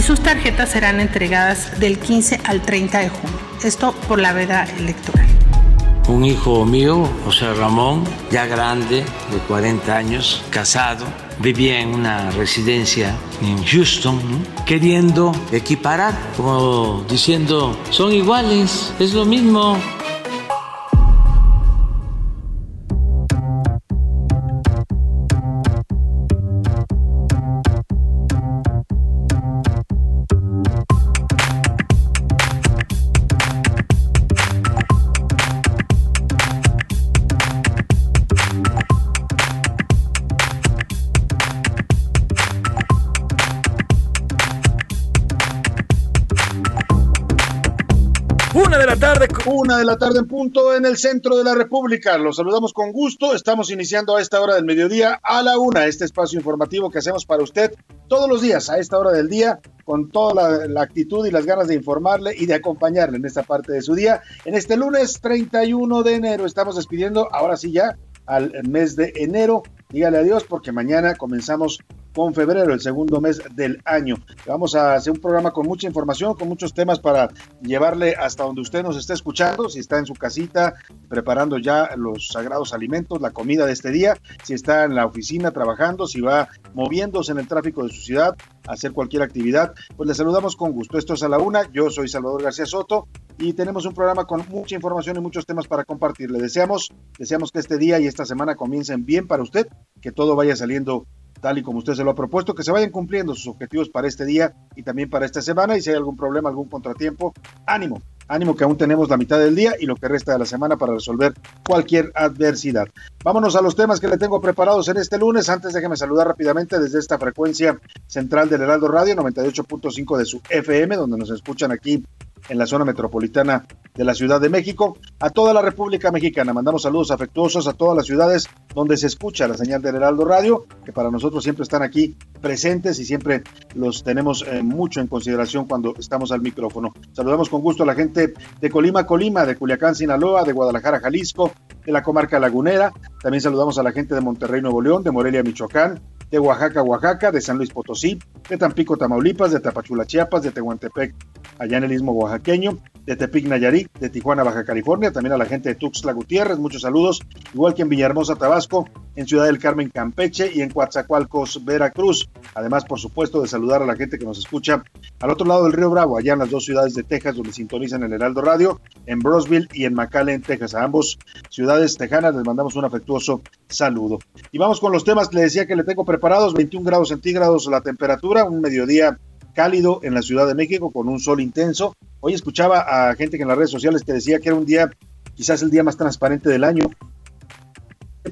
Y sus tarjetas serán entregadas del 15 al 30 de junio. Esto por la veda electoral. Un hijo mío, José Ramón, ya grande, de 40 años, casado, vivía en una residencia en Houston, queriendo equiparar, como diciendo, son iguales, es lo mismo. De la tarde en punto en el centro de la República. Los saludamos con gusto. Estamos iniciando a esta hora del mediodía a la una este espacio informativo que hacemos para usted todos los días a esta hora del día con toda la, la, actitud y las ganas de informarle y de acompañarle en esta parte de su día. En este lunes 31 de enero estamos despidiendo, ahora sí ya, al mes de enero. Dígale adiós porque mañana comenzamos con febrero, el segundo mes del año. Vamos a hacer un programa con mucha información, con muchos temas para llevarle hasta donde usted nos esté escuchando, si está en su casita preparando ya los sagrados alimentos, la comida de este día, si está en la oficina trabajando, si va moviéndose en el tráfico de su ciudad, hacer cualquier actividad, pues le saludamos con gusto. Esto es a la una, yo soy Salvador García Soto y tenemos un programa con mucha información y muchos temas para compartir. Le deseamos, deseamos que este día y esta semana comiencen bien para usted, que todo vaya saliendo tal y como usted se lo ha propuesto, que se vayan cumpliendo sus objetivos para este día y también para esta semana. Y si hay algún problema, algún contratiempo, ánimo, ánimo que aún tenemos la mitad del día y lo que resta de la semana para resolver cualquier adversidad. Vámonos a los temas que le tengo preparados en este lunes. Antes déjeme saludar rápidamente desde esta frecuencia central del Heraldo Radio 98.5 de su FM, donde nos escuchan aquí en la zona metropolitana de la Ciudad de México, a toda la República Mexicana. Mandamos saludos afectuosos a todas las ciudades donde se escucha la señal del Heraldo Radio, que para nosotros siempre están aquí presentes y siempre los tenemos eh, mucho en consideración cuando estamos al micrófono. Saludamos con gusto a la gente de Colima, Colima, de Culiacán, Sinaloa, de Guadalajara, Jalisco, de la comarca lagunera. También saludamos a la gente de Monterrey, Nuevo León, de Morelia, Michoacán, de Oaxaca, Oaxaca, de San Luis Potosí, de Tampico, Tamaulipas, de Tapachula, Chiapas, de Tehuantepec, allá en el istmo oaxaqueño, de Tepic, Nayarit, de Tijuana, Baja California, también a la gente de Tuxtla Gutiérrez, muchos saludos, igual que en Villahermosa, Tabasco, en Ciudad del Carmen, Campeche y en Coatzacoalcos, Veracruz. Además, por supuesto, de saludar a la gente que nos escucha al otro lado del Río Bravo, allá en las dos ciudades de Texas, donde sintonizan el Heraldo Radio, en Brosville y en McAllen, Texas. A ambos ciudades tejanas les mandamos un afectuoso saludo. Y vamos con los temas le decía que le tengo preparados, 21 grados centígrados la temperatura, un mediodía cálido en la Ciudad de México con un sol intenso. Hoy escuchaba a gente que en las redes sociales que decía que era un día, quizás el día más transparente del año,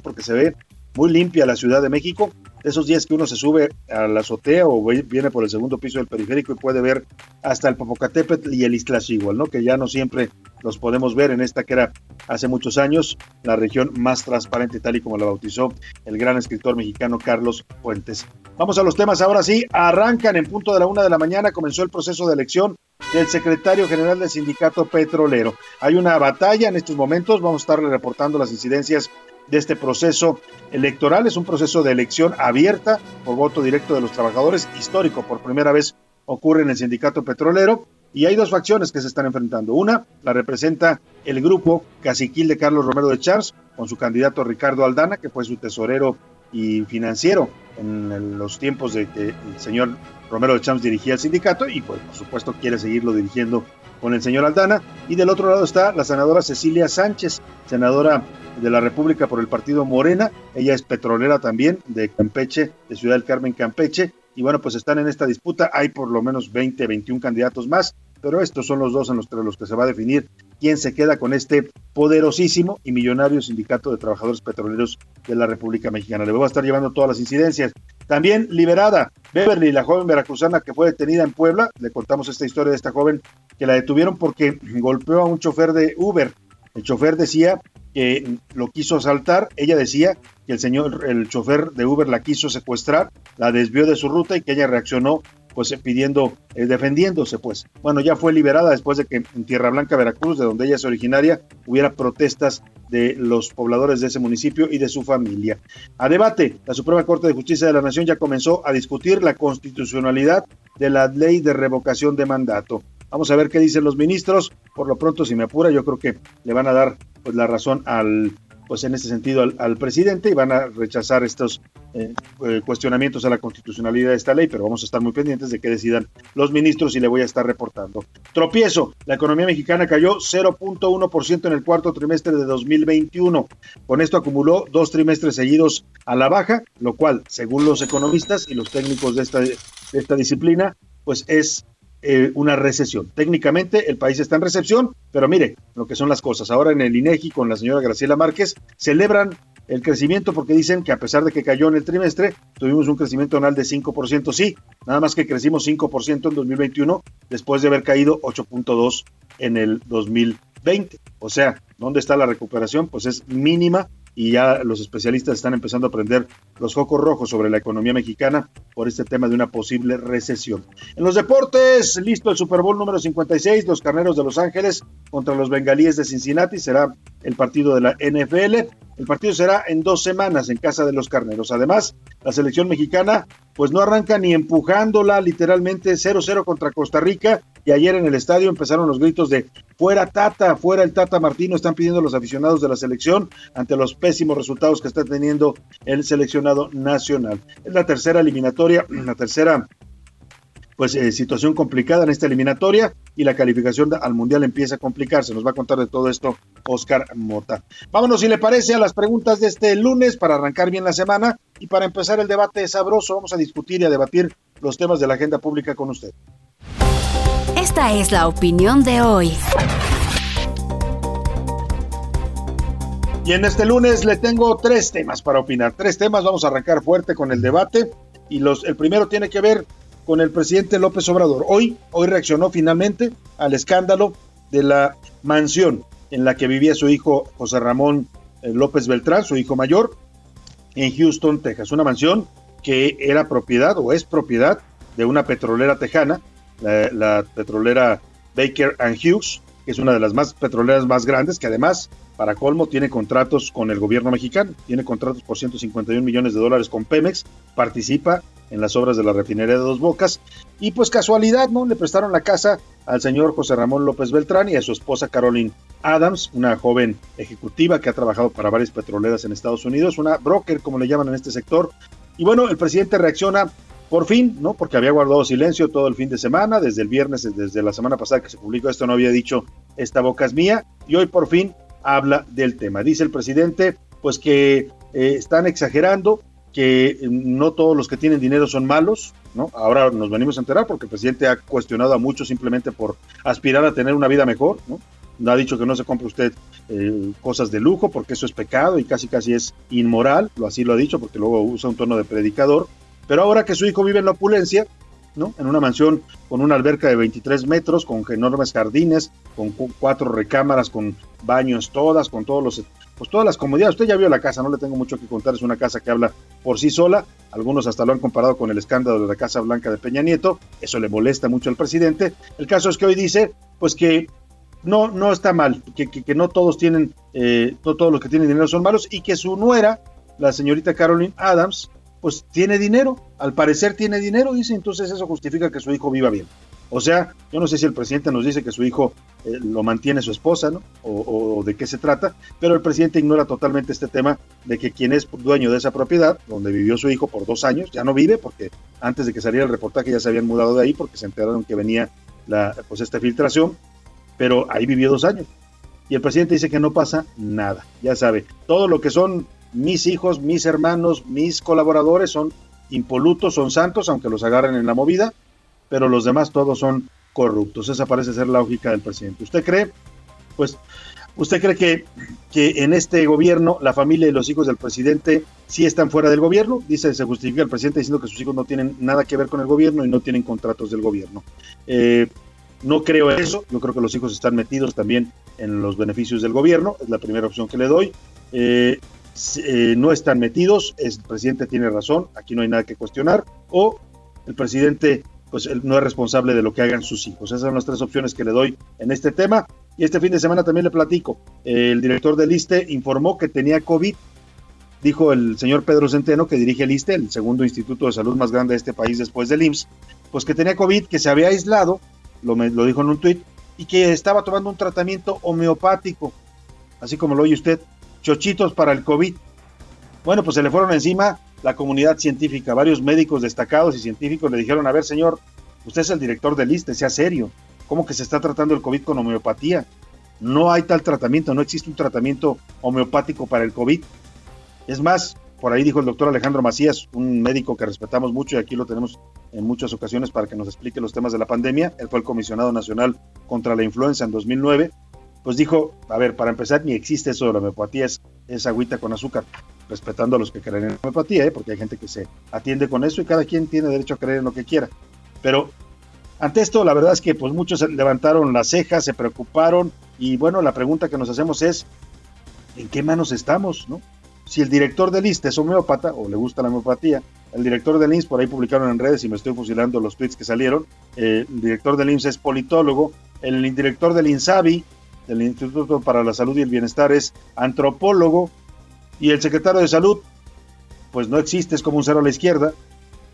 porque se ve muy limpia la Ciudad de México. Esos días que uno se sube a la azotea o viene por el segundo piso del periférico y puede ver hasta el Popocatépetl y el Iztaccíhuatl, ¿no? Que ya no siempre los podemos ver en esta que era hace muchos años la región más transparente, tal y como la bautizó el gran escritor mexicano Carlos Fuentes. Vamos a los temas ahora sí. Arrancan en punto de la una de la mañana. Comenzó el proceso de elección del secretario general del sindicato petrolero. Hay una batalla en estos momentos. Vamos a estarle reportando las incidencias de este proceso electoral. Es un proceso de elección abierta por voto directo de los trabajadores, histórico. Por primera vez ocurre en el sindicato petrolero. Y hay dos facciones que se están enfrentando. Una la representa el grupo caciquil de Carlos Romero de Charles, con su candidato Ricardo Aldana, que fue su tesorero y financiero en los tiempos de que el señor Romero de Champs dirigía el sindicato y pues por supuesto quiere seguirlo dirigiendo con el señor Aldana. Y del otro lado está la senadora Cecilia Sánchez, senadora de la República por el partido Morena. Ella es petrolera también de Campeche, de Ciudad del Carmen, Campeche. Y bueno, pues están en esta disputa. Hay por lo menos 20, 21 candidatos más, pero estos son los dos en los, los que se va a definir quién se queda con este poderosísimo y millonario sindicato de trabajadores petroleros de la República Mexicana. Le voy a estar llevando todas las incidencias. También liberada Beverly, la joven veracruzana que fue detenida en Puebla. Le contamos esta historia de esta joven que la detuvieron porque golpeó a un chofer de Uber. El chofer decía que lo quiso asaltar. Ella decía que el señor, el chofer de Uber la quiso secuestrar, la desvió de su ruta y que ella reaccionó pues pidiendo, eh, defendiéndose, pues. Bueno, ya fue liberada después de que en Tierra Blanca, Veracruz, de donde ella es originaria, hubiera protestas de los pobladores de ese municipio y de su familia. A debate, la Suprema Corte de Justicia de la Nación ya comenzó a discutir la constitucionalidad de la ley de revocación de mandato. Vamos a ver qué dicen los ministros. Por lo pronto, si me apura, yo creo que le van a dar pues, la razón al pues en ese sentido al, presidente y van a rechazar estos eh, eh, cuestionamientos a la constitucionalidad de esta ley, pero vamos a estar muy pendientes de que decidan los ministros y le voy a estar reportando. Tropiezo, la economía mexicana cayó 0.1% en el cuarto trimestre de 2021. Con esto acumuló dos trimestres seguidos a la baja, lo cual, según los economistas y los técnicos de esta, de esta disciplina, pues es eh, una recesión. Técnicamente el país está en recesión, pero mire lo que son las cosas. Ahora en el INEGI con la señora Graciela Márquez celebran el crecimiento porque dicen que a pesar de que cayó en el trimestre, tuvimos un crecimiento anual de 5%, sí, nada más que crecimos 5% en 2021 después de haber caído 8.2 en el 2020. O sea, ¿dónde está la recuperación? Pues es mínima y ya los especialistas están empezando a prender los focos rojos sobre la economía mexicana por este tema de una posible recesión. En los deportes, listo el Super Bowl número 56, los Carneros de Los Ángeles contra los Bengalíes de Cincinnati, será el partido de la NFL. El partido será en dos semanas en casa de los Carneros. Además, la selección mexicana pues no arranca ni empujándola literalmente 0-0 contra Costa Rica y ayer en el estadio empezaron los gritos de fuera Tata, fuera el Tata Martino, están pidiendo los aficionados de la selección ante los pésimos resultados que está teniendo el seleccionado nacional. Es la tercera eliminatoria, la tercera pues eh, situación complicada en esta eliminatoria y la calificación al mundial empieza a complicarse. Nos va a contar de todo esto Oscar Mota. Vámonos, si le parece, a las preguntas de este lunes para arrancar bien la semana y para empezar el debate sabroso. Vamos a discutir y a debatir los temas de la agenda pública con usted. Esta es la opinión de hoy. Y en este lunes le tengo tres temas para opinar. Tres temas, vamos a arrancar fuerte con el debate. Y los, el primero tiene que ver con el presidente López Obrador. Hoy, hoy reaccionó finalmente al escándalo de la mansión en la que vivía su hijo José Ramón eh, López Beltrán, su hijo mayor, en Houston, Texas. Una mansión que era propiedad o es propiedad de una petrolera tejana, la, petrolera Baker and Hughes, que es una de las más petroleras más grandes, que además, para colmo, tiene contratos con el gobierno mexicano, tiene contratos por 151 millones de dólares con Pemex, participa en las obras de la refinería de Dos Bocas. Y pues casualidad, ¿no? Le prestaron la casa al señor José Ramón López Beltrán y a su esposa Caroline Adams, una joven ejecutiva que ha trabajado para varias petroleras en Estados Unidos, una broker, como le llaman en este sector. Y bueno, el presidente reacciona por fin, ¿no? Porque había guardado silencio todo el fin de semana, desde el viernes, desde la semana pasada que se publicó esto, no había dicho esta boca es mía, y hoy por fin habla del tema. Dice el presidente, pues que eh, están exagerando, que no todos los que tienen dinero son malos, ¿no? Ahora nos venimos a enterar porque el presidente ha cuestionado a muchos simplemente por aspirar a tener una vida mejor, ¿no? ha dicho que no se compre usted eh, cosas de lujo porque eso es pecado y casi casi es inmoral, lo así lo ha dicho porque luego usa un tono de predicador, pero ahora que su hijo vive en la opulencia, ¿no? En una mansión con una alberca de 23 metros, con enormes jardines, con cuatro recámaras, con baños todas, con todos los pues todas las comodidades. Usted ya vio la casa, no le tengo mucho que contar, es una casa que habla por sí sola. Algunos hasta lo han comparado con el escándalo de la Casa Blanca de Peña Nieto. Eso le molesta mucho al presidente. El caso es que hoy dice, pues que no, no está mal, que, que, no todos tienen, eh, no todos los que tienen dinero son malos y que su nuera, la señorita Caroline Adams, pues tiene dinero, al parecer tiene dinero, dice, entonces eso justifica que su hijo viva bien. O sea, yo no sé si el presidente nos dice que su hijo eh, lo mantiene su esposa, ¿no? O, de qué se trata, pero el presidente ignora totalmente este tema de que quien es dueño de esa propiedad, donde vivió su hijo por dos años, ya no vive, porque antes de que saliera el reportaje ya se habían mudado de ahí porque se enteraron que venía la, pues esta filtración, pero ahí vivió dos años. Y el presidente dice que no pasa nada, ya sabe, todo lo que son mis hijos, mis hermanos, mis colaboradores son impolutos, son santos, aunque los agarren en la movida, pero los demás todos son corruptos. Esa parece ser la lógica del presidente. ¿Usted cree? Pues, ¿usted cree que, que en este gobierno la familia y los hijos del presidente sí están fuera del gobierno? Dice, se justifica el presidente diciendo que sus hijos no tienen nada que ver con el gobierno y no tienen contratos del gobierno. Eh, no creo eso, yo creo que los hijos están metidos también en los beneficios del gobierno, es la primera opción que le doy. Eh, eh, no están metidos, el presidente tiene razón, aquí no hay nada que cuestionar, o el presidente pues no es responsable de lo que hagan sus hijos. Esas son las tres opciones que le doy en este tema. Y este fin de semana también le platico. El director del ISTE informó que tenía COVID. Dijo el señor Pedro Centeno, que dirige el ISTE, el segundo instituto de salud más grande de este país después del IMSS, pues que tenía COVID, que se había aislado, lo, lo dijo en un tuit, y que estaba tomando un tratamiento homeopático, así como lo oye usted, chochitos para el COVID. Bueno, pues se le fueron encima la comunidad científica, varios médicos destacados y científicos le dijeron, a ver señor, usted es el director del ISTE, sea serio, ¿cómo que se está tratando el COVID con homeopatía? No hay tal tratamiento, no existe un tratamiento homeopático para el COVID. Es más, por ahí dijo el doctor Alejandro Macías, un médico que respetamos mucho y aquí lo tenemos en muchas ocasiones para que nos explique los temas de la pandemia. Él fue el comisionado nacional contra la influenza en 2009. Pues dijo, a ver, para empezar, ni existe eso de la homeopatía, es, es agüita con azúcar respetando a los que creen en la homeopatía, ¿eh? porque hay gente que se atiende con eso y cada quien tiene derecho a creer en lo que quiera. Pero ante esto, la verdad es que pues muchos levantaron las cejas, se preocuparon y bueno, la pregunta que nos hacemos es, ¿en qué manos estamos? ¿no? Si el director del ISTE es homeópata o le gusta la homeopatía, el director del IMSS, por ahí publicaron en redes y me estoy fusilando los tweets que salieron, eh, el director del IMSS es politólogo, el director del INSABI, del Instituto para la Salud y el Bienestar, es antropólogo, y el secretario de Salud, pues no existe, es como un cero a la izquierda.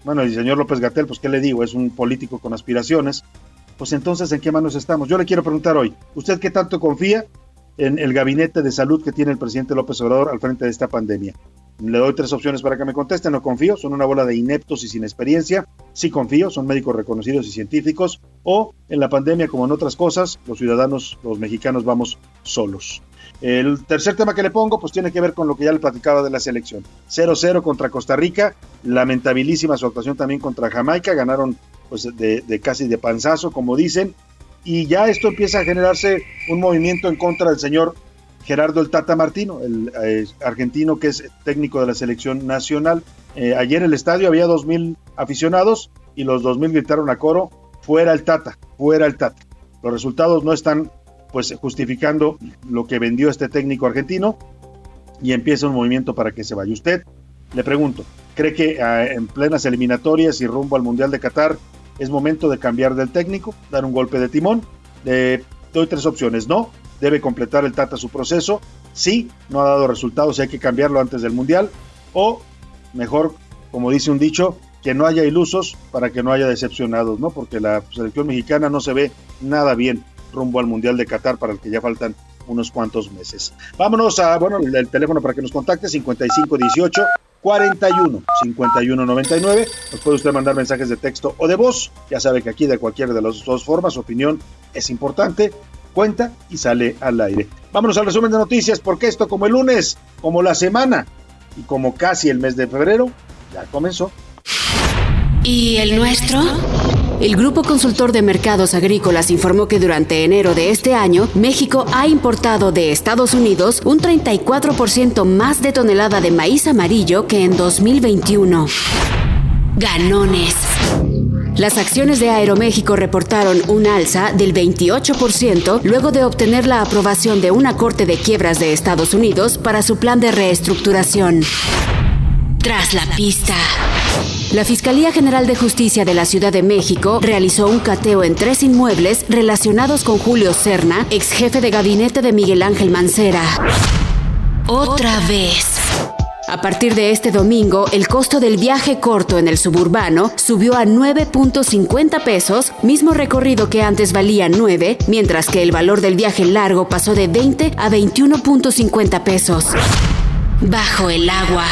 Bueno, el señor López Gatel, pues qué le digo, es un político con aspiraciones. Pues entonces, ¿en qué manos estamos? Yo le quiero preguntar hoy, ¿usted qué tanto confía en el gabinete de salud que tiene el presidente López Obrador al frente de esta pandemia? Le doy tres opciones para que me conteste. No confío, son una bola de ineptos y sin experiencia. Sí confío, son médicos reconocidos y científicos. O en la pandemia, como en otras cosas, los ciudadanos, los mexicanos, vamos solos. El tercer tema que le pongo, pues tiene que ver con lo que ya le platicaba de la selección. 0-0 contra Costa Rica, lamentabilísima su actuación también contra Jamaica, ganaron pues de, casi de panzazo, como dicen, y ya esto empieza a generarse un movimiento en contra del señor Gerardo el Tata Martino, el eh, argentino que es técnico de la selección nacional. Eh, ayer en el estadio había dos mil aficionados y los dos mil gritaron a coro, fuera el Tata, fuera el Tata. Los resultados no están pues justificando lo que vendió este técnico argentino y empieza un movimiento para que se vaya. Usted, le pregunto, ¿cree que ah, en plenas eliminatorias y rumbo al Mundial de Qatar es momento de cambiar del técnico, dar un golpe de timón? Doy tres opciones. No, debe completar el Tata su proceso. Sí, no ha dado resultados y hay que cambiarlo antes del Mundial. O, mejor, como dice un dicho, que no haya ilusos para que no haya decepcionados, ¿no? Porque la selección mexicana no se ve nada bien rumbo al Mundial de Qatar para el que ya faltan unos cuantos meses. Vámonos a, bueno, el, teléfono para que nos contacte, 5518 41 51 99. Nos puede usted mandar mensajes de texto o de voz. Ya sabe que aquí de cualquiera de las dos formas, su opinión es importante, cuenta y sale al aire. Vámonos al resumen de noticias, porque esto como el lunes, como la semana y como casi el mes de febrero, ya comenzó. ¿Y el nuestro? El Grupo Consultor de Mercados Agrícolas informó que durante enero de este año, México ha importado de Estados Unidos un 34% más de tonelada de maíz amarillo que en 2021. Ganones. Las acciones de Aeroméxico reportaron un alza del 28% luego de obtener la aprobación de una Corte de Quiebras de Estados Unidos para su plan de reestructuración. Tras la pista. La Fiscalía General de Justicia de la Ciudad de México realizó un cateo en tres inmuebles relacionados con Julio Serna, ex jefe de gabinete de Miguel Ángel Mancera. Otra vez. A partir de este domingo, el costo del viaje corto en el suburbano subió a 9.50 pesos, mismo recorrido que antes valía 9, mientras que el valor del viaje largo pasó de 20 a 21.50 pesos. Bajo el agua.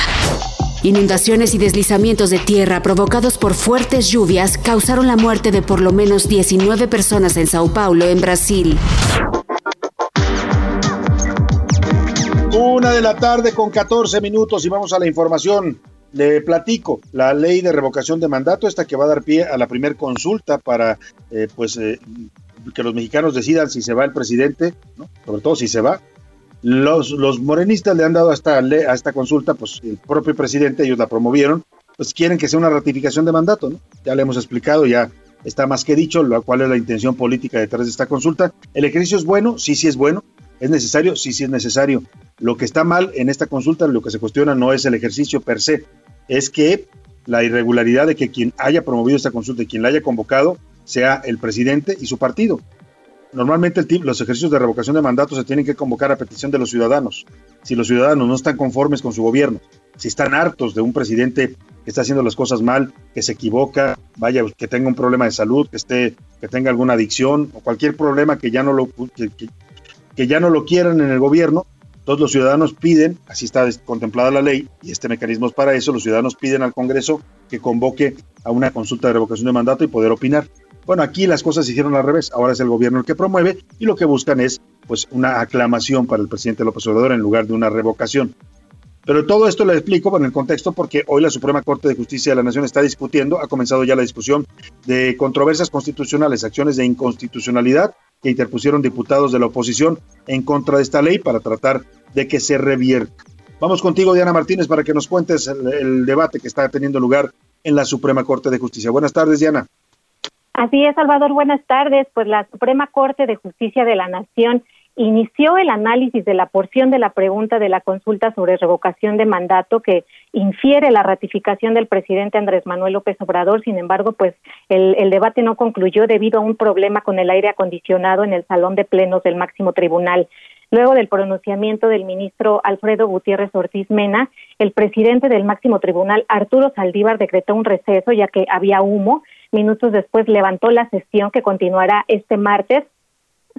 Inundaciones y deslizamientos de tierra provocados por fuertes lluvias causaron la muerte de por lo menos 19 personas en Sao Paulo, en Brasil. Una de la tarde con 14 minutos y vamos a la información. Le platico la ley de revocación de mandato, esta que va a dar pie a la primer consulta para eh, pues eh, que los mexicanos decidan si se va el presidente, sobre todo si se va. Los, los morenistas le han dado a esta, a esta consulta, pues el propio presidente, ellos la promovieron, pues quieren que sea una ratificación de mandato, ¿no? Ya le hemos explicado, ya está más que dicho, lo, cuál es la intención política detrás de esta consulta. ¿El ejercicio es bueno? Sí, sí es bueno. ¿Es necesario? Sí, sí es necesario. Lo que está mal en esta consulta, lo que se cuestiona no es el ejercicio per se, es que la irregularidad de que quien haya promovido esta consulta y quien la haya convocado sea el presidente y su partido. Normalmente los ejercicios de revocación de mandato se tienen que convocar a petición de los ciudadanos. Si los ciudadanos no están conformes con su gobierno, si están hartos de un presidente que está haciendo las cosas mal, que se equivoca, vaya, que tenga un problema de salud, que esté, que tenga alguna adicción o cualquier problema que ya no lo que ya no lo quieran en el gobierno, todos los ciudadanos piden, así está contemplada la ley y este mecanismo es para eso, los ciudadanos piden al Congreso que convoque a una consulta de revocación de mandato y poder opinar. Bueno, aquí las cosas se hicieron al revés, ahora es el gobierno el que promueve y lo que buscan es pues una aclamación para el presidente López Obrador en lugar de una revocación. Pero todo esto lo explico en el contexto porque hoy la Suprema Corte de Justicia de la Nación está discutiendo, ha comenzado ya la discusión de controversias constitucionales, acciones de inconstitucionalidad que interpusieron diputados de la oposición en contra de esta ley para tratar de que se revierta. Vamos contigo, Diana Martínez, para que nos cuentes el, debate que está teniendo lugar en la Suprema Corte de Justicia. Buenas tardes, Diana. Así es, Salvador, buenas tardes. Pues la Suprema Corte de Justicia de la Nación inició el análisis de la porción de la pregunta de la consulta sobre revocación de mandato que infiere la ratificación del presidente Andrés Manuel López Obrador. Sin embargo, pues el, debate no concluyó debido a un problema con el aire acondicionado en el salón de plenos del máximo tribunal. Luego del pronunciamiento del ministro Alfredo Gutiérrez Ortiz Mena, el presidente del máximo tribunal, Arturo Saldívar, decretó un receso ya que había humo. Minutos después levantó la sesión que continuará este martes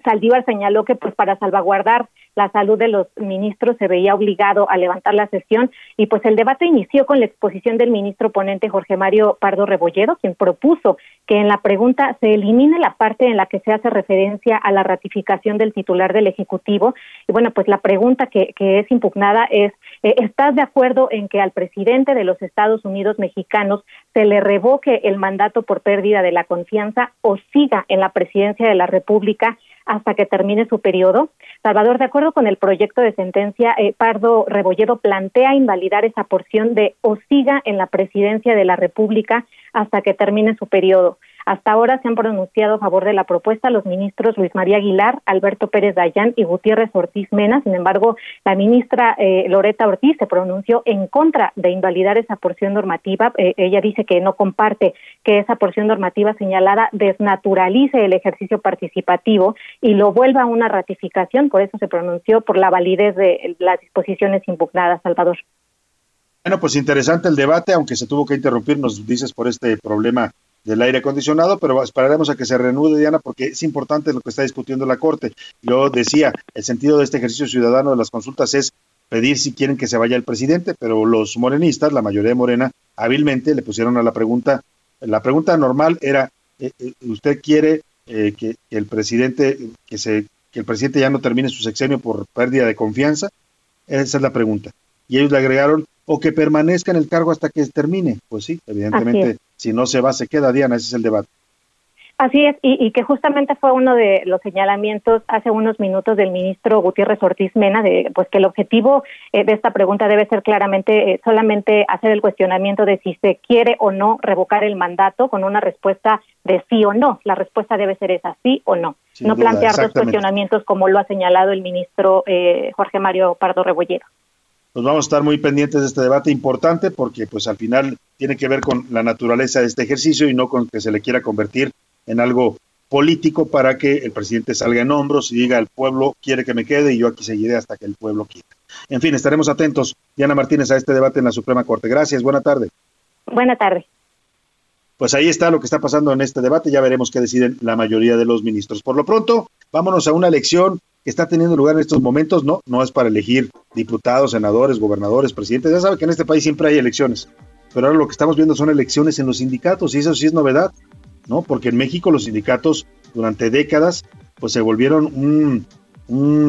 Saldívar señaló que pues para salvaguardar la salud de los ministros se veía obligado a levantar la sesión y pues el debate inició con la exposición del ministro ponente Jorge Mario Pardo Rebolledo, quien propuso que en la pregunta se elimine la parte en la que se hace referencia a la ratificación del titular del Ejecutivo. Y bueno, pues la pregunta que, que es impugnada es, eh, ¿estás de acuerdo en que al presidente de los Estados Unidos mexicanos se le revoque el mandato por pérdida de la confianza o siga en la presidencia de la República? Hasta que termine su periodo. Salvador, de acuerdo con el proyecto de sentencia, eh, Pardo Rebolledo plantea invalidar esa porción de o siga en la presidencia de la República hasta que termine su periodo. Hasta ahora se han pronunciado a favor de la propuesta los ministros Luis María Aguilar, Alberto Pérez Dayán y Gutiérrez Ortiz Mena. Sin embargo, la ministra eh, Loreta Ortiz se pronunció en contra de invalidar esa porción normativa. Eh, ella dice que no comparte que esa porción normativa señalada desnaturalice el ejercicio participativo y lo vuelva a una ratificación. Por eso se pronunció por la validez de las disposiciones impugnadas, Salvador. Bueno, pues interesante el debate, aunque se tuvo que interrumpir, nos dices, por este problema del aire acondicionado, pero esperaremos a que se reanude, Diana, porque es importante lo que está discutiendo la Corte. Yo decía, el sentido de este ejercicio ciudadano de las consultas es pedir si quieren que se vaya el presidente, pero los morenistas, la mayoría de Morena, hábilmente le pusieron a la pregunta, la pregunta normal era, eh, eh, ¿usted quiere eh, que, el presidente, que, se, que el presidente ya no termine su sexenio por pérdida de confianza? Esa es la pregunta. Y ellos le agregaron, o que permanezca en el cargo hasta que termine. Pues sí, evidentemente, si no se va, se queda, Diana, ese es el debate. Así es, y, que justamente fue uno de los señalamientos hace unos minutos del ministro Gutiérrez Ortiz Mena, de pues que el objetivo eh, de esta pregunta debe ser claramente eh, solamente hacer el cuestionamiento de si se quiere o no revocar el mandato con una respuesta de sí o no. La respuesta debe ser esa, sí o no. no plantear dos cuestionamientos como lo ha señalado el ministro eh, Jorge Mario Pardo Rebollero pues vamos a estar muy pendientes de este debate importante porque pues al final tiene que ver con la naturaleza de este ejercicio y no con que se le quiera convertir en algo político para que el presidente salga en hombros y diga el pueblo quiere que me quede y yo aquí seguiré hasta que el pueblo quiera. En fin, estaremos atentos, Diana Martínez, a este debate en la Suprema Corte. Gracias, buena tarde. Buena tarde. Pues ahí está lo que está pasando en este debate, ya veremos qué deciden la mayoría de los ministros. Por lo pronto, vámonos a una elección que está teniendo lugar en estos momentos, no, no es para elegir diputados, senadores, gobernadores, presidentes, ya sabe que en este país siempre hay elecciones, pero ahora lo que estamos viendo son elecciones en los sindicatos y eso sí es novedad. ¿no? Porque en México los sindicatos durante décadas pues se volvieron un,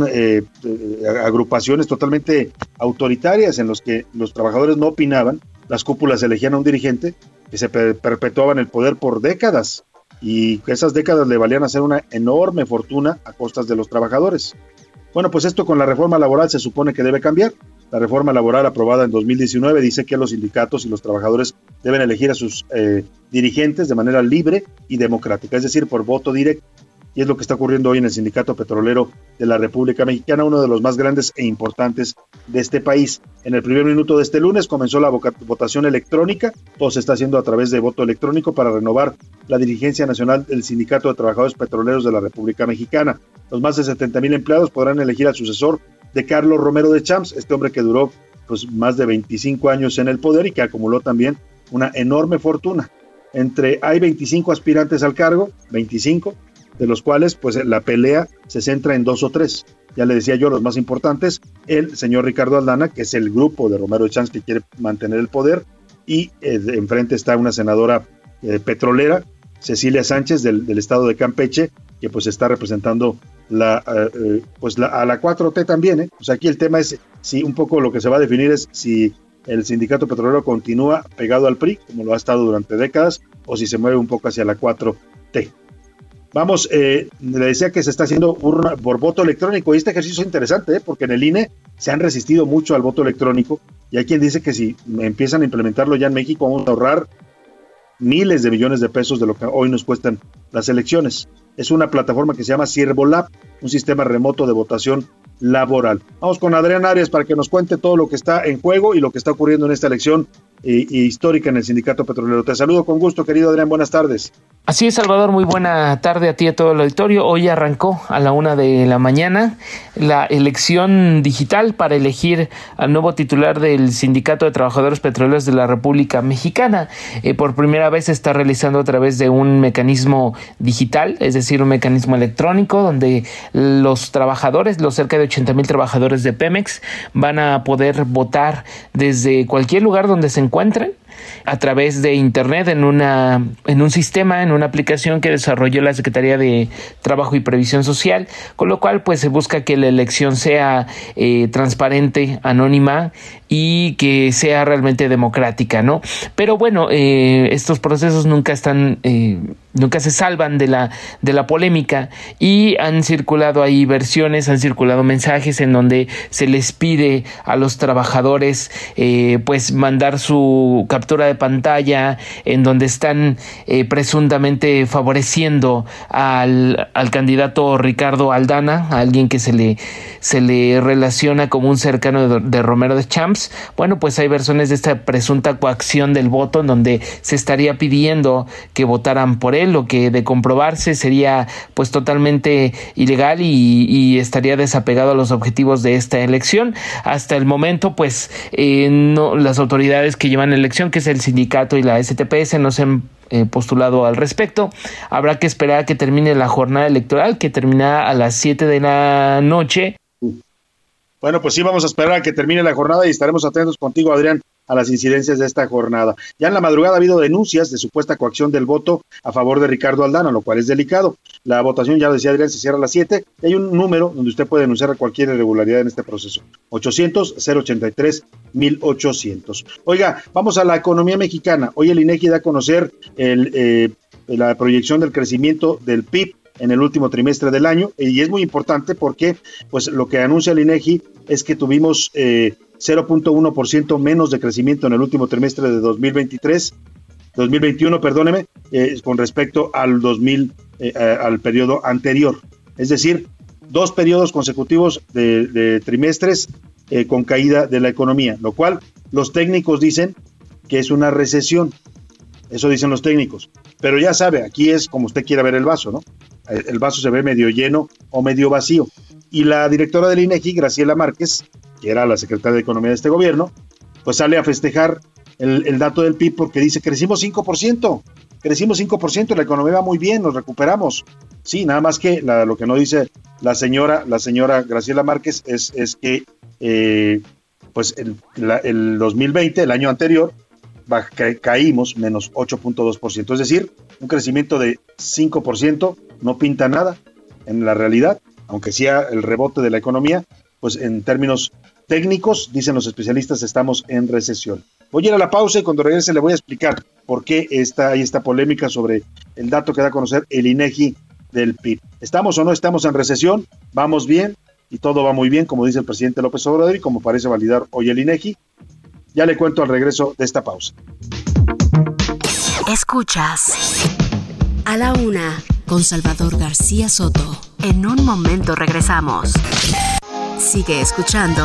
eh, eh, agrupaciones totalmente autoritarias en los que los trabajadores no opinaban, las cúpulas elegían a un dirigente que se perpetuaban el poder por décadas y esas décadas le valían hacer una enorme fortuna a costas de los trabajadores. Bueno, pues esto con la reforma laboral se supone que debe cambiar. La reforma laboral aprobada en 2019 dice que los sindicatos y los trabajadores deben elegir a sus eh, dirigentes de manera libre y democrática, es decir, por voto directo. Y es lo que está ocurriendo hoy en el Sindicato Petrolero de la República Mexicana, uno de los más grandes e importantes de este país. En el primer minuto de este lunes comenzó la votación electrónica. Todo se está haciendo a través de voto electrónico para renovar la dirigencia nacional del Sindicato de Trabajadores Petroleros de la República Mexicana. Los más de 70 mil empleados podrán elegir al sucesor de Carlos Romero de Champs, este hombre que duró pues, más de 25 años en el poder y que acumuló también una enorme fortuna. Entre hay 25 aspirantes al cargo, 25, de los cuales pues la pelea se centra en dos o tres. Ya le decía yo los más importantes, el señor Ricardo Aldana, que es el grupo de Romero Champs que quiere mantener el poder, y eh, enfrente está una senadora eh, petrolera, Cecilia Sánchez del, del, estado de Campeche, que pues está representando la, eh, eh, pues a la 4T también. sea, aquí el tema es si un poco lo que se va a definir es si el sindicato petrolero continúa pegado al PRI, como lo ha estado durante décadas, o si se mueve un poco hacia la 4T. Vamos, le decía que se está haciendo por voto electrónico y este ejercicio es interesante porque en el INE se han resistido mucho al voto electrónico y hay quien dice que si empiezan a implementarlo ya en México vamos a ahorrar miles de millones de pesos de lo que hoy nos cuestan las elecciones es una plataforma que se llama Lab, un sistema remoto de votación laboral. Vamos con Adrián Arias para que nos cuente todo lo que está en juego y lo que está ocurriendo en esta elección eh, histórica en el Sindicato Petrolero. Te saludo con gusto, querido Adrián. Buenas tardes. Así es, Salvador. Muy buena tarde a ti y a todo el auditorio. Hoy arrancó a la una de la mañana la elección digital para elegir al nuevo titular del Sindicato de Trabajadores Petroleros de la República Mexicana. Eh, por primera vez se está realizando a través de un mecanismo digital, es decir, un mecanismo electrónico donde los trabajadores, los cerca de 80 mil trabajadores de Pemex, van a poder votar desde cualquier lugar donde se encuentren a través de internet en una en un sistema en una aplicación que desarrolló la Secretaría de Trabajo y Previsión Social con lo cual pues se busca que la elección sea eh, transparente anónima y que sea realmente democrática no pero bueno eh, estos procesos nunca están eh, nunca se salvan de la, de la polémica y han circulado ahí versiones, han circulado mensajes en donde se les pide a los trabajadores eh, pues mandar su captura de pantalla en donde están eh, presuntamente favoreciendo al, al, candidato Ricardo Aldana, a alguien que se le, se le relaciona como un cercano de, de Romero de Champs. Bueno, pues hay versiones de esta presunta coacción del voto en donde se estaría pidiendo que votaran por él lo que de comprobarse sería pues totalmente ilegal y, estaría desapegado a los objetivos de esta elección. Hasta el momento pues eh, no, las autoridades que llevan la elección, que es el sindicato y la STPS, no se han eh, postulado al respecto. Habrá que esperar a que termine la jornada electoral, que termina a las 7 de la noche. Bueno, pues sí, vamos a esperar a que termine la jornada y estaremos atentos contigo, Adrián, a las incidencias de esta jornada. Ya en la madrugada ha habido denuncias de supuesta coacción del voto a favor de Ricardo Aldana, lo cual es delicado. La votación, ya lo decía Adrián, se cierra a las 7 y hay un número donde usted puede denunciar cualquier irregularidad en este proceso. 800-083-1800. Oiga, vamos a la economía mexicana. Hoy el INEGI da a conocer el, eh, la proyección del crecimiento del PIB en el último trimestre del año y es muy importante porque pues lo que anuncia el INEGI es que tuvimos eh, 0.1% menos de crecimiento en el último trimestre de 2023, 2021, perdóneme, eh, con respecto al 2000, eh, al periodo anterior. Es decir, dos periodos consecutivos de, trimestres eh, con caída de la economía, lo cual los técnicos dicen que es una recesión. Eso dicen los técnicos. Pero ya sabe, aquí es como usted quiera ver el vaso, ¿no? el vaso se ve medio lleno o medio vacío. Y la directora del INEGI, Graciela Márquez, que era la secretaria de Economía de este gobierno, pues sale a festejar el, dato del PIB porque dice, crecimos 5%, crecimos 5%, la economía va muy bien, nos recuperamos. Sí, nada más que lo que no dice la señora, la señora Graciela Márquez es, es que eh, pues el, el 2020, el año anterior, caímos menos 8.2%, es decir, un crecimiento de 5% no pinta nada en la realidad, aunque sea el rebote de la economía, pues en términos técnicos, dicen los especialistas, estamos en recesión. Voy a ir a la pausa y cuando regrese le voy a explicar por qué está, hay esta polémica sobre el dato que da a conocer el INEGI del PIB. ¿Estamos o no estamos en recesión? ¿Vamos bien? Y todo va muy bien, como dice el presidente López Obrador y como parece validar hoy el INEGI. Ya le cuento al regreso de esta pausa. Escuchas a la una con Salvador García Soto. En un momento regresamos. Sigue escuchando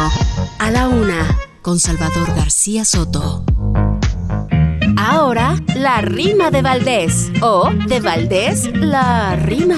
a la una con Salvador García Soto. Ahora, la rima de Valdés. O de Valdés, la rima.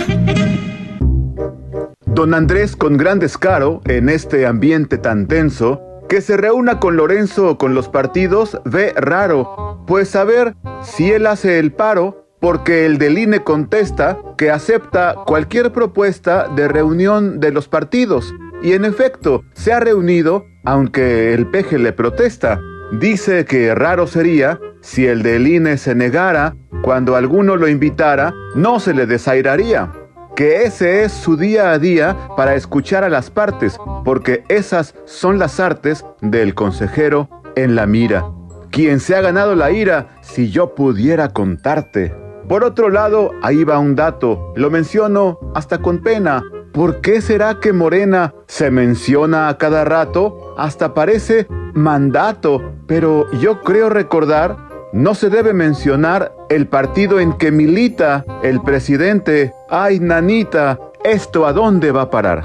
Don Andrés, con gran descaro, en este ambiente tan tenso, que se reúna con Lorenzo o con los partidos ve raro, pues a ver si él hace el paro, porque el del INE contesta que acepta cualquier propuesta de reunión de los partidos. Y en efecto, se ha reunido, aunque el peje le protesta. Dice que raro sería si el del INE se negara, cuando alguno lo invitara, no se le desairaría que ese es su día a día para escuchar a las partes, porque esas son las artes del consejero en la mira. Quien se ha ganado la ira, si yo pudiera contarte. Por otro lado, ahí va un dato, lo menciono hasta con pena. ¿Por qué será que Morena se menciona a cada rato? Hasta parece mandato, pero yo creo recordar no se debe mencionar el partido en que milita el presidente. Ay, nanita, ¿esto a dónde va a parar?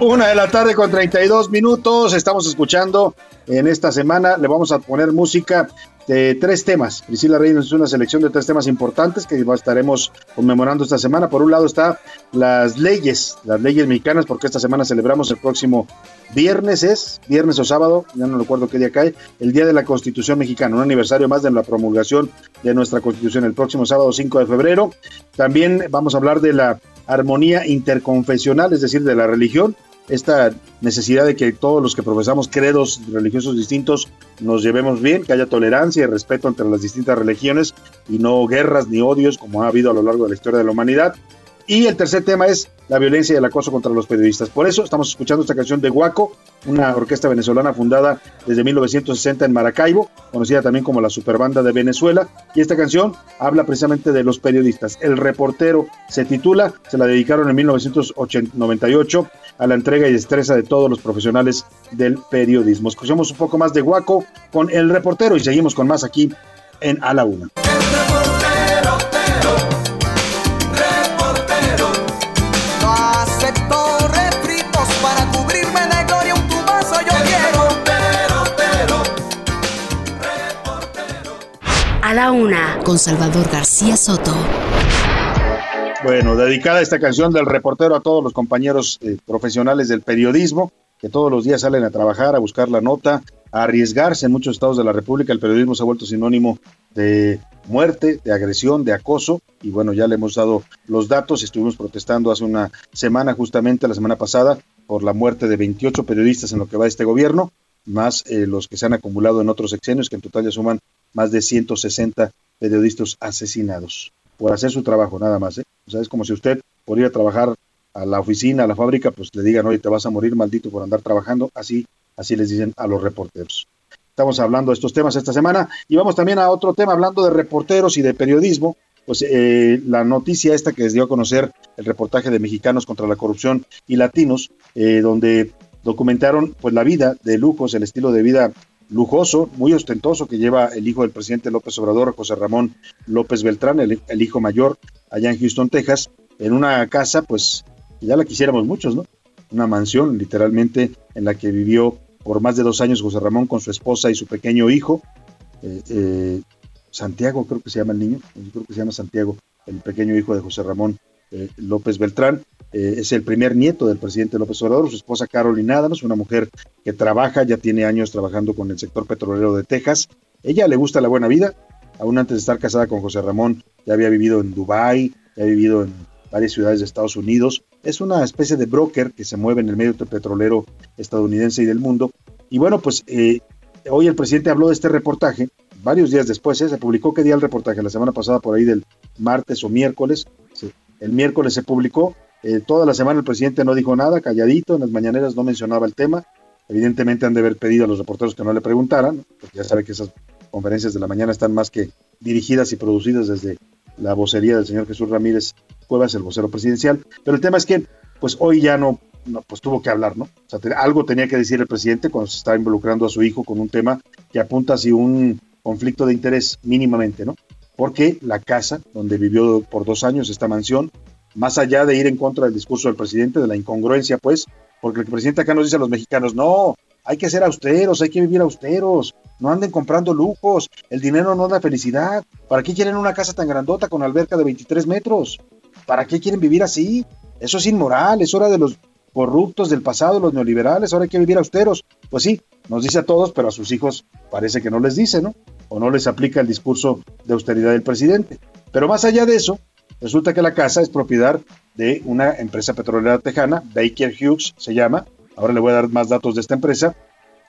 Una de la tarde con 32 minutos. Estamos escuchando en esta semana. Le vamos a poner música de tres temas. Priscila Reyes es una selección de tres temas importantes que estaremos conmemorando esta semana. Por un lado está las leyes, las leyes mexicanas, porque esta semana celebramos el próximo viernes, es viernes o sábado, ya no recuerdo qué día cae, el Día de la Constitución Mexicana, un aniversario más de la promulgación de nuestra Constitución el próximo sábado 5 de febrero. También vamos a hablar de la armonía interconfesional, es decir, de la religión, esta necesidad de que todos los que profesamos credos religiosos distintos nos llevemos bien, que haya tolerancia y respeto entre las distintas religiones y no guerras ni odios como ha habido a lo largo de la historia de la humanidad. Y el tercer tema es la violencia y el acoso contra los periodistas. Por eso estamos escuchando esta canción de Guaco, una orquesta venezolana fundada desde 1960 en Maracaibo, conocida también como la Superbanda de Venezuela. Y esta canción habla precisamente de los periodistas. El reportero se titula, se la dedicaron en 1998 a la entrega y destreza de todos los profesionales del periodismo. Escuchamos un poco más de Guaco con el reportero y seguimos con más aquí en A la Una. Una con Salvador García Soto. Bueno, dedicada esta canción del reportero a todos los compañeros eh, profesionales del periodismo que todos los días salen a trabajar, a buscar la nota, a arriesgarse en muchos estados de la República. El periodismo se ha vuelto sinónimo de, muerte, de agresión, de acoso, y bueno, ya le hemos dado los datos, estuvimos protestando hace una semana, justamente la semana pasada, por la muerte de 28 periodistas en lo que va este gobierno, más eh, los que se han acumulado en otros sexenios, que en total ya suman más de 160 periodistas asesinados por hacer su trabajo, nada más. ¿eh? O sea, es como si usted por ir a trabajar a la oficina, a la fábrica, pues le digan, oye, te vas a morir maldito por andar trabajando. Así, así les dicen a los reporteros. Estamos hablando de estos temas esta semana y vamos también a otro tema, hablando de reporteros y de periodismo. Pues eh, la noticia esta que les dio a conocer el reportaje de Mexicanos contra la Corrupción y Latinos, eh, donde documentaron pues la vida de lujos, el estilo de vida lujoso, muy ostentoso que lleva el hijo del presidente López Obrador, José Ramón López Beltrán, el, hijo mayor, allá en Houston, Texas, en una casa, pues ya la quisiéramos muchos, ¿no? Una mansión, literalmente, en la que vivió por más de dos años José Ramón con su esposa y su pequeño hijo. Eh, eh, Santiago, creo que se llama el niño, creo que se llama Santiago, el pequeño hijo de José Ramón eh, López Beltrán. Es el primer nieto del presidente López Obrador, su esposa Carolina Adams, una mujer que trabaja, ya tiene años trabajando con el sector petrolero de Texas. Ella le gusta la buena vida, aún antes de estar casada con José Ramón, ya había vivido en Dubái, ya había vivido en varias ciudades de Estados Unidos. Es una especie de broker que se mueve en el medio petrolero estadounidense y del mundo. Y bueno, pues eh, hoy el presidente habló de este reportaje, varios días después, ¿eh? se publicó qué día el reportaje, la semana pasada por ahí del martes o miércoles. El miércoles se publicó, eh, toda la semana el presidente no dijo nada, calladito, en las mañaneras no mencionaba el tema. Evidentemente han de haber pedido a los reporteros que no le preguntaran, porque ya sabe que esas conferencias de la mañana están más que dirigidas y producidas desde la vocería del señor Jesús Ramírez Cuevas, el vocero presidencial. Pero el tema es que, pues hoy ya no, pues tuvo que hablar, ¿no? O sea, algo tenía que decir el presidente cuando se estaba involucrando a su hijo con un tema que apunta hacia un conflicto de interés mínimamente, ¿no? Porque la casa donde vivió por dos años esta mansión, más allá de ir en contra del discurso del presidente, de la incongruencia, pues, porque el presidente acá nos dice a los mexicanos, no, hay que ser austeros, hay que vivir austeros, no anden comprando lujos, el dinero no da felicidad. ¿Para qué quieren una casa tan grandota con alberca de 23 metros? ¿Para qué quieren vivir así? Eso es inmoral, es hora de los corruptos del pasado, los neoliberales, ahora hay que vivir austeros. Pues sí, nos dice a todos, pero a sus hijos parece que no les dice, ¿no? O no les aplica el discurso de austeridad del presidente. Pero más allá de eso, resulta que la casa es propiedad de una empresa petrolera tejana, Baker Hughes se llama, ahora le voy a dar más datos de esta empresa,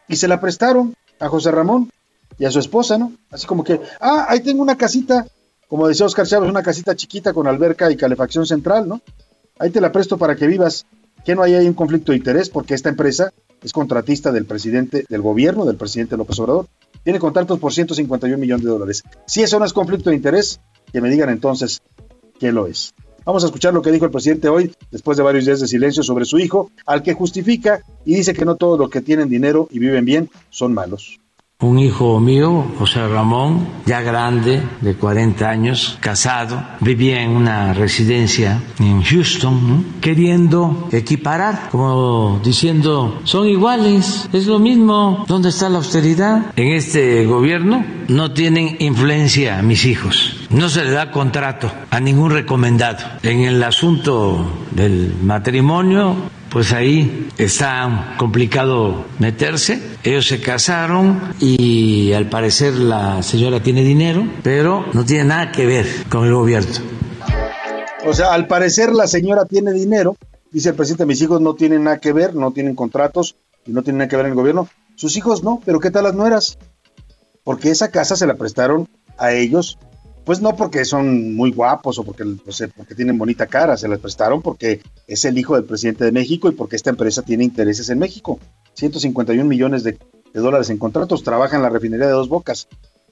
y se la prestaron a José Ramón y a su esposa, ¿no? Así como que, ah, ahí tengo una casita, como decía Oscar Chávez, una casita chiquita con alberca y calefacción central, ¿no? Ahí te la presto para que vivas. Que no hay ahí un conflicto de interés porque esta empresa es contratista del presidente, del gobierno del presidente López Obrador. Tiene contratos por 151 millones de dólares. Si eso no es conflicto de interés, que me digan entonces qué lo es. Vamos a escuchar lo que dijo el presidente hoy, después de varios días de silencio sobre su hijo, al que justifica y dice que no todos los que tienen dinero y viven bien son malos. Un hijo mío, José Ramón, ya grande, de 40 años, casado, vivía en una residencia en Houston, queriendo equiparar, como diciendo, son iguales, es lo mismo, ¿dónde está la austeridad? En este gobierno no tienen influencia mis hijos, no se le da contrato a ningún recomendado. En el asunto del matrimonio, pues ahí está complicado meterse. Ellos se casaron y al parecer la señora tiene dinero, pero no tiene nada que ver con el gobierno. O sea, al parecer la señora tiene dinero, dice el presidente, mis hijos no tienen nada que ver, no tienen contratos y no tienen nada que ver en el gobierno. Sus hijos no, pero ¿qué tal las nueras? Porque esa casa se la prestaron a ellos pues no porque son muy guapos o porque, porque tienen bonita cara, se les prestaron porque es el hijo del presidente de México y porque esta empresa tiene intereses en México. 151 millones de, dólares en contratos, trabaja en la refinería de Dos Bocas.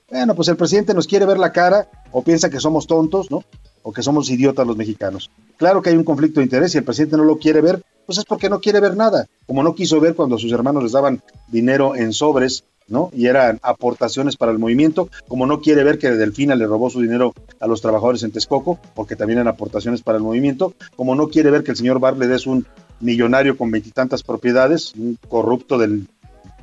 Bueno, pues el presidente nos quiere ver la cara o piensa que somos tontos, ¿no? O que somos idiotas los mexicanos. Claro que hay un conflicto de interés y el presidente no lo quiere ver, pues es porque no quiere ver nada. Como no quiso ver cuando sus hermanos les daban dinero en sobres ¿no? Y eran aportaciones para el movimiento, como no quiere ver que Delfina le robó su dinero a los trabajadores en Texcoco, porque también eran aportaciones para el movimiento, como no quiere ver que el señor Barlet es un millonario con veintitantas propiedades, un corrupto del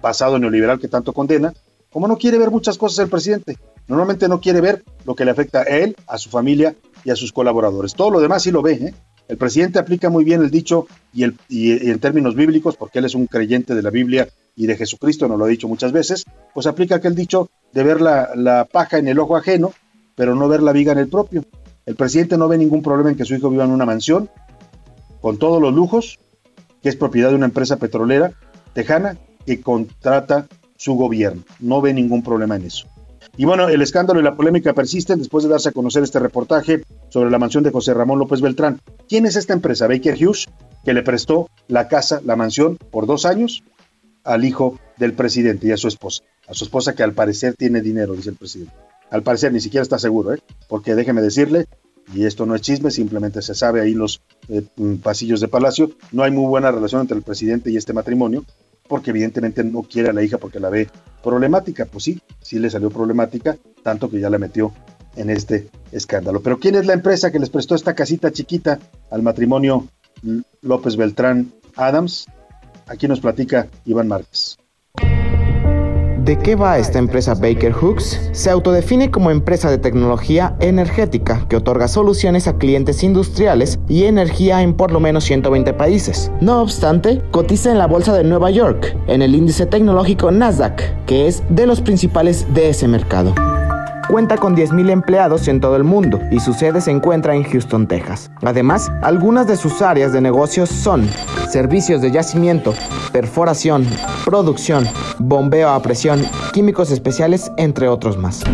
pasado neoliberal que tanto condena, como no quiere ver muchas cosas el presidente. Normalmente no quiere ver lo que le afecta a él, a su familia y a sus colaboradores. Todo lo demás sí lo ve, ¿eh? El presidente aplica muy bien el dicho y, el, y en términos bíblicos, porque él es un creyente de la Biblia y de Jesucristo, nos lo ha dicho muchas veces, pues aplica aquel dicho de ver la, paja en el ojo ajeno pero no ver la viga en el propio. El presidente no ve ningún problema en que su hijo viva en una mansión, con todos los lujos, que es propiedad de una empresa petrolera tejana que contrata su gobierno. No ve ningún problema en eso. Y bueno, el escándalo y la polémica persisten después de darse a conocer este reportaje sobre la mansión de José Ramón López Beltrán. ¿Quién es esta empresa? Baker Hughes, que le prestó la casa, la mansión, por dos años al hijo del presidente y a su esposa. A su esposa que al parecer tiene dinero, dice el presidente. Al parecer ni siquiera está seguro, ¿eh? porque déjeme decirle, y esto no es chisme, simplemente se sabe ahí los eh, mm, pasillos de Palacio, no hay muy buena relación entre el presidente y este matrimonio, porque evidentemente no quiere a la hija porque la ve problemática. Pues sí, sí le salió problemática, tanto que ya la metió en este escándalo. Pero ¿quién es la empresa que les prestó esta casita chiquita al matrimonio López Beltrán Adams? Aquí nos platica Iván Márquez. ¿De qué va esta empresa Baker Hooks? Se autodefine como empresa de tecnología energética que otorga soluciones a clientes industriales y energía en por lo menos 120 países. No obstante, cotiza en la bolsa de Nueva York, en el índice tecnológico Nasdaq, que es de los principales de ese mercado. Cuenta con 10.000 empleados en todo el mundo y su sede se encuentra en Houston, Texas. Además, algunas de sus áreas de negocios son servicios de yacimiento, perforación, producción, bombeo a presión, químicos especiales, entre otros más.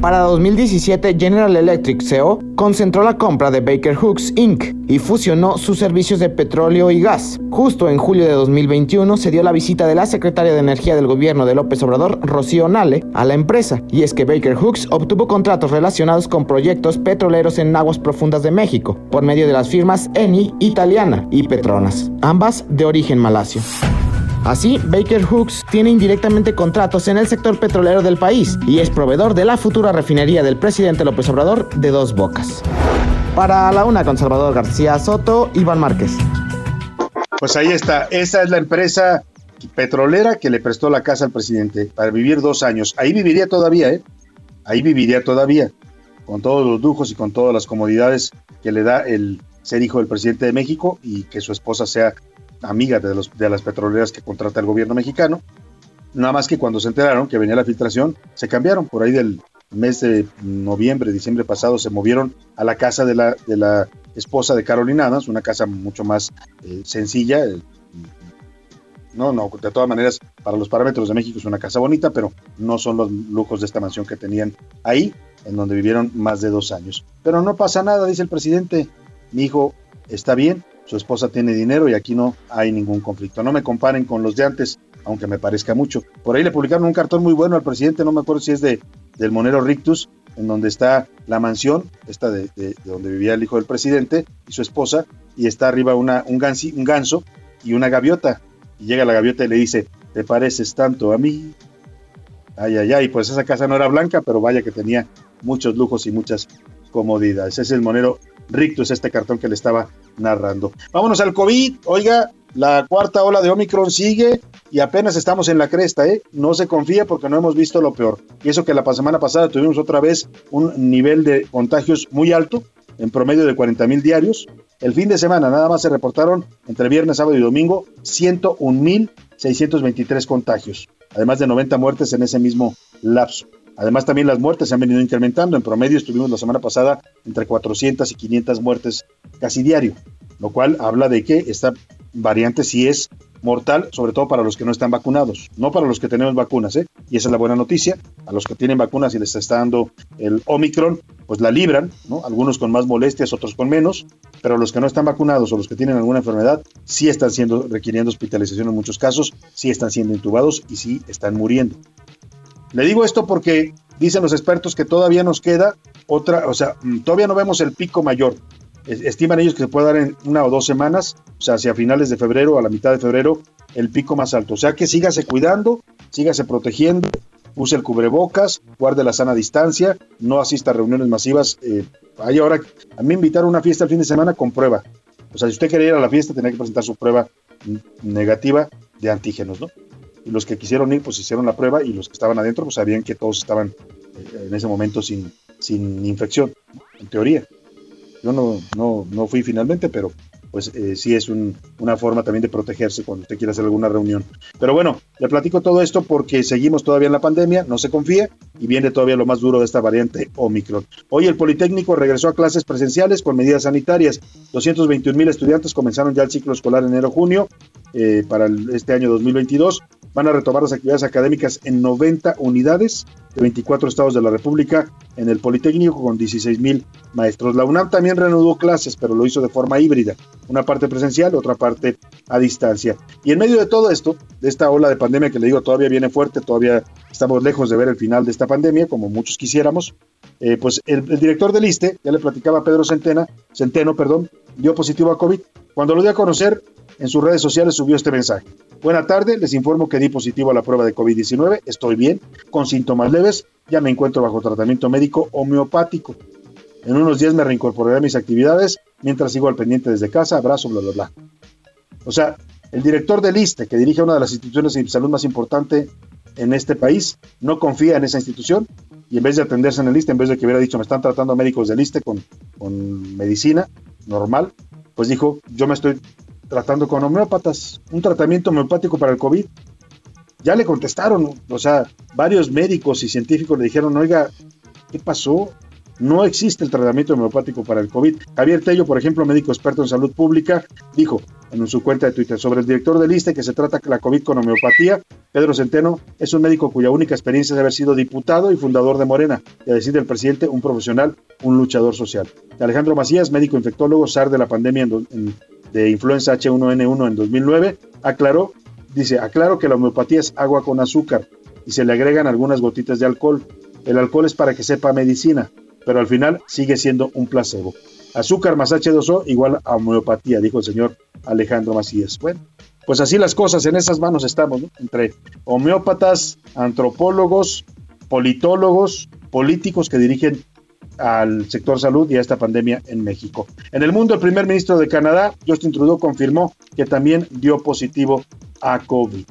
Para 2017, General Electric CO concentró la compra de Baker Hooks Inc. y fusionó sus servicios de petróleo y gas. Justo en julio de 2021 se dio la visita de la secretaria de Energía del gobierno de López Obrador, Rocío Nale, a la empresa, y es que Baker Hooks obtuvo contratos relacionados con proyectos petroleros en aguas profundas de México, por medio de las firmas Eni, Italiana y Petronas, ambas de origen malasio. Así, Baker Hooks tiene indirectamente contratos en el sector petrolero del país y es proveedor de la futura refinería del presidente López Obrador de Dos Bocas. Para la una con Salvador García Soto, Iván Márquez. Pues ahí está, esa es la empresa petrolera que le prestó la casa al presidente para vivir dos años. Ahí viviría todavía, ¿eh? Ahí viviría todavía, con todos los lujos y con todas las comodidades que le da el ser hijo del presidente de México y que su esposa sea amiga de, los, de las petroleras que contrata el gobierno mexicano. Nada más que cuando se enteraron que venía la filtración, se cambiaron. Por ahí del mes de noviembre, diciembre pasado, se movieron a la casa de la, de la esposa de Carolina Adams, una casa mucho más eh, sencilla. No, no, de todas maneras, para los parámetros de México es una casa bonita, pero no son los lujos de esta mansión que tenían ahí, en donde vivieron más de dos años. Pero no pasa nada, dice el presidente. Mi hijo está bien, su esposa tiene dinero y aquí no hay ningún conflicto. No me comparen con los de antes, aunque me parezca mucho. Por ahí le publicaron un cartón muy bueno al presidente, no me acuerdo si es de del Monero Rictus, en donde está la mansión, esta de, donde vivía el hijo del presidente y su esposa, y está arriba un, un ganso y una gaviota. Y llega la gaviota y le dice, ¿te pareces tanto a mí? Ay, ay, ay, pues esa casa no era blanca, pero vaya que tenía muchos lujos y muchas comodidades. Ese es el Monero Rictus, este cartón que le estaba narrando. Vámonos al COVID. Oiga, la cuarta ola de Omicron sigue y apenas estamos en la cresta, ¿eh? No se confía porque no hemos visto lo peor. Y eso que la semana pasada tuvimos otra vez un nivel de contagios muy alto, en promedio de 40 mil diarios. El fin de semana nada más se reportaron entre viernes, sábado y domingo 101.623 contagios, además de 90 muertes en ese mismo lapso. Además, también las muertes se han venido incrementando. En promedio estuvimos la semana pasada entre 400 y 500 muertes casi diario, lo cual habla de que esta variante sí es mortal, sobre todo para los que no están vacunados, no para los que tenemos vacunas, ¿eh? Y esa es la buena noticia. A los que tienen vacunas y les está dando el Omicron, pues la libran, ¿no? Algunos con más molestias, otros con menos, pero los que no están vacunados o los que tienen alguna enfermedad, sí están siendo, requiriendo hospitalización en muchos casos, sí están siendo intubados y sí están muriendo. Le digo esto porque dicen los expertos que todavía nos queda otra, o sea, mm, todavía no vemos el pico mayor. Estiman ellos que se puede dar en una o dos semanas, o sea, hacia finales de febrero, a la mitad de febrero, el pico más alto. O sea, que sígase cuidando, sígase protegiendo, use el cubrebocas, guarde la sana distancia, no asista a reuniones masivas. Eh, hay ahora, a mí invitar a una fiesta el fin de semana con prueba. O sea, si usted quería ir a la fiesta, tenía que presentar su prueba negativa de antígenos, ¿no? Y los que quisieron ir pues hicieron la prueba y los que estaban adentro pues sabían que todos estaban eh, en ese momento sin, sin infección, en teoría. Yo no, no, no fui finalmente, pero pues eh, sí es una forma también de protegerse cuando usted quiere hacer alguna reunión. Pero bueno, le platico todo esto porque seguimos todavía en la pandemia, no se confíe, y viene todavía lo más duro de esta variante Omicron. Hoy el Politécnico regresó a clases presenciales con medidas sanitarias. 221 mil estudiantes comenzaron ya el ciclo escolar enero-junio eh, para este año 2022 van a retomar las actividades académicas en 90 unidades de 24 estados de la República en el Politécnico con 16 mil maestros. La UNAM también reanudó clases, pero lo hizo de forma híbrida, una parte presencial, otra parte a distancia. Y en medio de todo esto, de esta ola de pandemia que le digo todavía viene fuerte, todavía estamos lejos de ver el final de esta pandemia, como muchos quisiéramos, eh, pues el, director del ISTE, ya le platicaba a Pedro Centena, Centeno, perdón, dio positivo a COVID. Cuando lo dio a conocer, en sus redes sociales subió este mensaje. Buena tarde, les informo que di positivo a la prueba de COVID-19, estoy bien, con síntomas leves, ya me encuentro bajo tratamiento médico homeopático. En unos días me reincorporaré a mis actividades mientras sigo al pendiente desde casa, abrazo, bla, bla, bla. O sea, el director del ISTE, que dirige una de las instituciones de salud más importante en este país, no confía en esa institución y en vez de atenderse en el ISTE, en vez de que hubiera dicho me están tratando médicos del ISTE con, con medicina normal, pues dijo yo me estoy tratando con homeópatas, un tratamiento homeopático para el COVID. Ya le contestaron, o sea, varios médicos y científicos le dijeron, oiga, ¿qué pasó? No existe el tratamiento homeopático para el COVID. Javier Tello, por ejemplo, médico experto en salud pública, dijo en su cuenta de Twitter sobre el director del ISTE que se trata la COVID con homeopatía. Pedro Centeno es un médico cuya única experiencia es haber sido diputado y fundador de Morena, y a decir del presidente, un profesional, un luchador social. Alejandro Macías, médico infectólogo, SAR de la pandemia en, de influenza H1N1 en 2009, aclaró, dice, aclaro que la homeopatía es agua con azúcar y se le agregan algunas gotitas de alcohol. El alcohol es para que sepa medicina, pero al final sigue siendo un placebo. Azúcar más H2O igual a homeopatía, dijo el señor Alejandro Macías. Bueno, pues así las cosas, en esas manos estamos, entre homeópatas, antropólogos, politólogos, políticos que dirigen al sector salud y a esta pandemia en México. En el mundo, el primer ministro de Canadá, Justin Trudeau, confirmó que también dio positivo a COVID.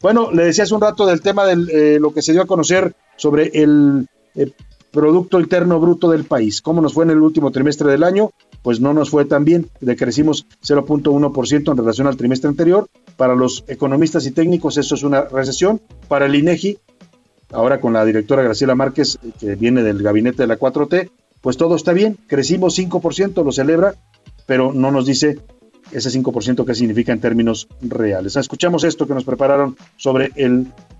Bueno, le decía hace un rato del tema de eh, lo que se dio a conocer sobre el, el Producto Interno Bruto del país. ¿Cómo nos fue en el último trimestre del año? Pues no nos fue tan bien. Decrecimos 0.1% en relación al trimestre anterior. Para los economistas y técnicos eso es una recesión. Para el INEGI ahora con la directora Graciela Márquez, que viene del gabinete de la 4T, pues todo está bien, crecimos 5%, lo celebra, pero no nos dice ese 5% qué significa en términos reales. Escuchamos esto que nos prepararon sobre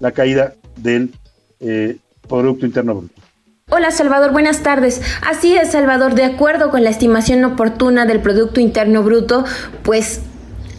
la caída del eh, Producto Interno Bruto. Hola Salvador, buenas tardes. Así es Salvador, de acuerdo con la estimación oportuna del Producto Interno Bruto, pues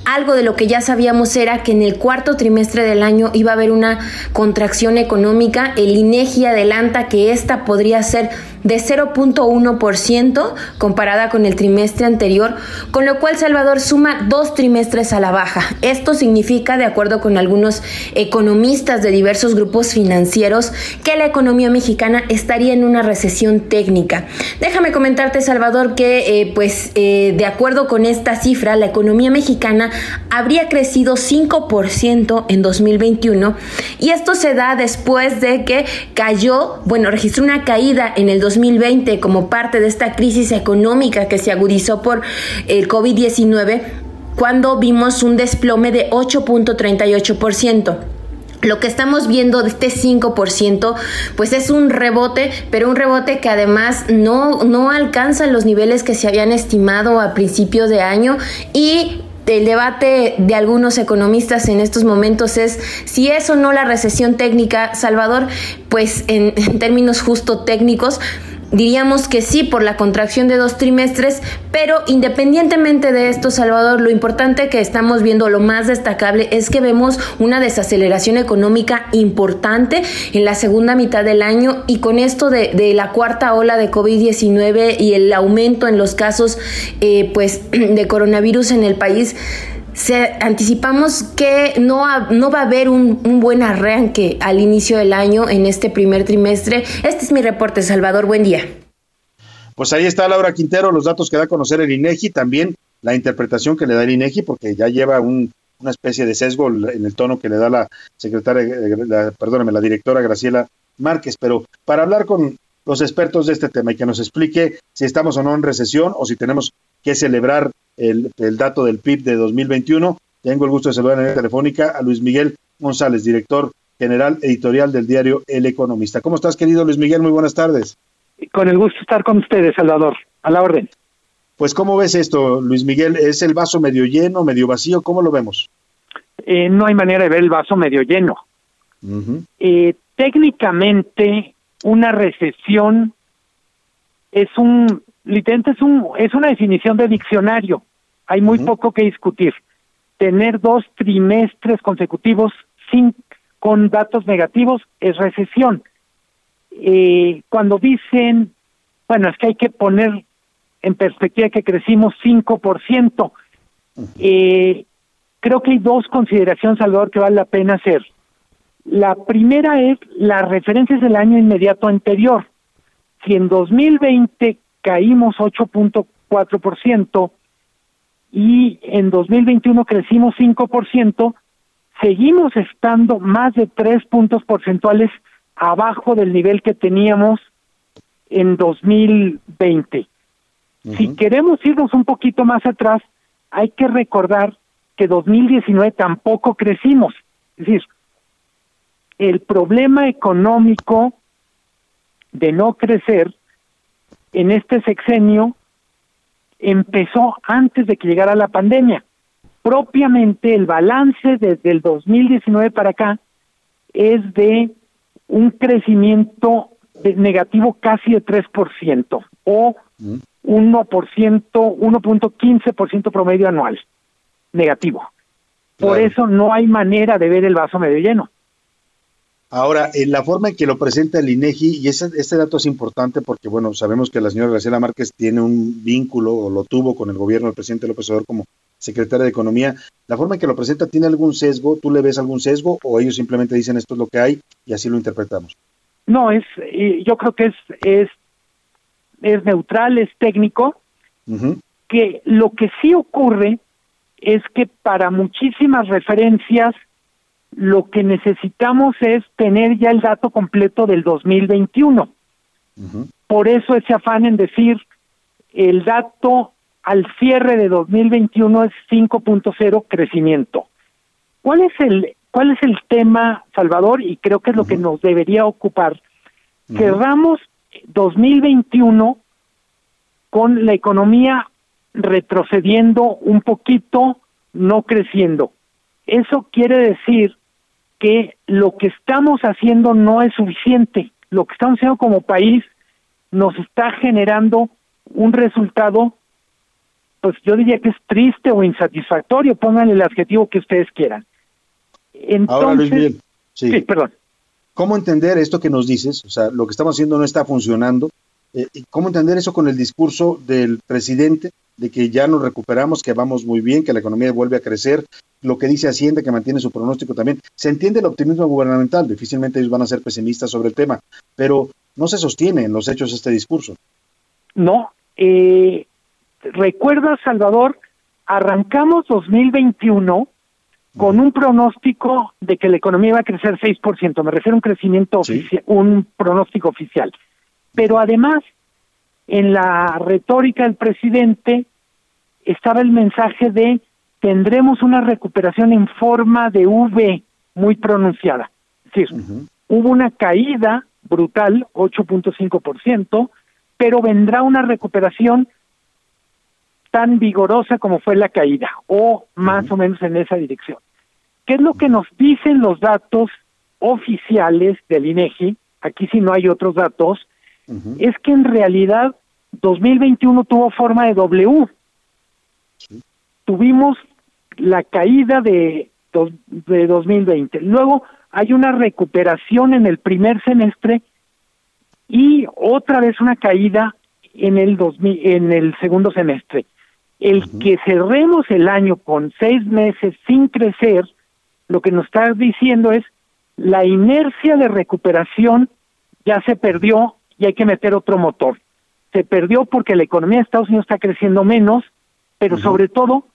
algo de lo que ya sabíamos era que en el cuarto trimestre del año iba a haber una contracción económica. El INEGI adelanta que esta podría ser de 0.1% comparada con el trimestre anterior, con lo cual Salvador suma dos trimestres a la baja. Esto significa, de acuerdo con algunos economistas de diversos grupos financieros, que la economía mexicana estaría en una recesión técnica. Déjame comentarte, Salvador, que eh, pues eh, de acuerdo con esta cifra, la economía mexicana habría crecido 5% en 2021 y esto se da después de que cayó, bueno, registró una caída en el 2020 como parte de esta crisis económica que se agudizó por el COVID-19 cuando vimos un desplome de 8.38%. Lo que estamos viendo de este 5%, pues es un rebote, pero un rebote que además no, no alcanza los niveles que se habían estimado a principios de año y el debate de algunos economistas en estos momentos es si es o no la recesión técnica, Salvador, pues en, en términos justo técnicos, Diríamos que sí por la contracción de dos trimestres, pero independientemente de esto, Salvador, lo importante que estamos viendo, lo más destacable, es que vemos una desaceleración económica importante en la segunda mitad del año y con esto de, la cuarta ola de COVID-19 y el aumento en los casos eh, pues, de coronavirus en el país, se, anticipamos que no, no va a haber un, buen arranque al inicio del año en este primer trimestre. Este es mi reporte, Salvador. Buen día. Pues ahí está Laura Quintero, los datos que da a conocer el INEGI, también la interpretación que le da el INEGI, porque ya lleva un, una especie de sesgo en el tono que le da la secretaria, la, perdóname, la directora Graciela Márquez. Pero para hablar con los expertos de este tema y que nos explique si estamos o no en recesión o si tenemos que celebrar el, el dato del PIB de 2021. Tengo el gusto de saludar en la telefónica a Luis Miguel González, director general editorial del diario El Economista. ¿Cómo estás, querido Luis Miguel? Muy buenas tardes. Con el gusto de estar con ustedes, Salvador. A la orden. Pues, ¿cómo ves esto, Luis Miguel? ¿Es el vaso medio lleno, medio vacío? ¿Cómo lo vemos? Eh, no hay manera de ver el vaso medio lleno. eh, técnicamente, una recesión es un, literalmente es, un, es una definición de diccionario. Hay muy poco que discutir. Tener dos trimestres consecutivos sin con datos negativos es recesión. Eh, cuando dicen, bueno, es que hay que poner en perspectiva que crecimos 5%, eh, creo que hay dos consideraciones, Salvador, que vale la pena hacer. La primera es las referencias del año inmediato anterior. Si en 2020 caímos 8.4% y en 2021 crecimos 5%, seguimos estando más de tres puntos porcentuales abajo del nivel que teníamos en 2020. Si queremos irnos un poquito más atrás, hay que recordar que 2019 tampoco crecimos. Es decir, el problema económico de no crecer en este sexenio empezó antes de que llegara la pandemia propiamente el balance desde el 2019 para acá es de un crecimiento negativo casi de 3% o 1%, 1.15% promedio anual negativo. Por eso no hay manera de ver el vaso medio lleno. Ahora, en la forma en que lo presenta el INEGI, y ese, este dato es importante porque, bueno, sabemos que la señora Graciela Márquez tiene un vínculo o lo tuvo con el gobierno del presidente López Obrador como secretaria de Economía. ¿La forma en que lo presenta tiene algún sesgo? ¿Tú le ves algún sesgo o ellos simplemente dicen esto es lo que hay y así lo interpretamos? No, es, yo creo que es, es, es neutral, es técnico, que lo que sí ocurre es que para muchísimas referencias lo que necesitamos es tener ya el dato completo del 2021. Por eso ese afán en decir el dato al cierre de 2021 es 5.0 crecimiento. ¿Cuál es el cuál es el tema, Salvador? Y creo que es lo que nos debería ocupar. Cerramos 2021 con la economía retrocediendo un poquito, no creciendo. Eso quiere decir que lo que estamos haciendo no es suficiente. Lo que estamos haciendo como país nos está generando un resultado pues yo diría que es triste o insatisfactorio, pónganle el adjetivo que ustedes quieran. Entonces, sí. perdón. ¿Cómo entender esto que nos dices? O sea, lo que estamos haciendo no está funcionando. Eh, ¿Cómo entender eso con el discurso del presidente de que ya nos recuperamos, que vamos muy bien, que la economía vuelve a crecer? Lo que dice Hacienda, que mantiene su pronóstico también. Se entiende el optimismo gubernamental, difícilmente ellos van a ser pesimistas sobre el tema, pero no se sostiene en los hechos este discurso. No, eh, recuerda, Salvador, arrancamos 2021 con un pronóstico de que la economía iba a crecer 6%, me refiero a un crecimiento oficial, un pronóstico oficial. Pero además, en la retórica del presidente estaba el mensaje de tendremos una recuperación en forma de V muy pronunciada. Es decir, hubo una caída brutal, 8.5%, pero vendrá una recuperación tan vigorosa como fue la caída, o más o menos en esa dirección. ¿Qué es lo que nos dicen los datos oficiales del INEGI? Aquí si no hay otros datos, es que en realidad 2021 tuvo forma de W. Tuvimos la caída de, de 2020. Luego hay una recuperación en el primer semestre y otra vez una caída en el 2000, en el segundo semestre. El que cerremos el año con seis meses sin crecer, lo que nos está diciendo es la inercia de recuperación ya se perdió y hay que meter otro motor. Se perdió porque la economía de Estados Unidos está creciendo menos, pero sobre todo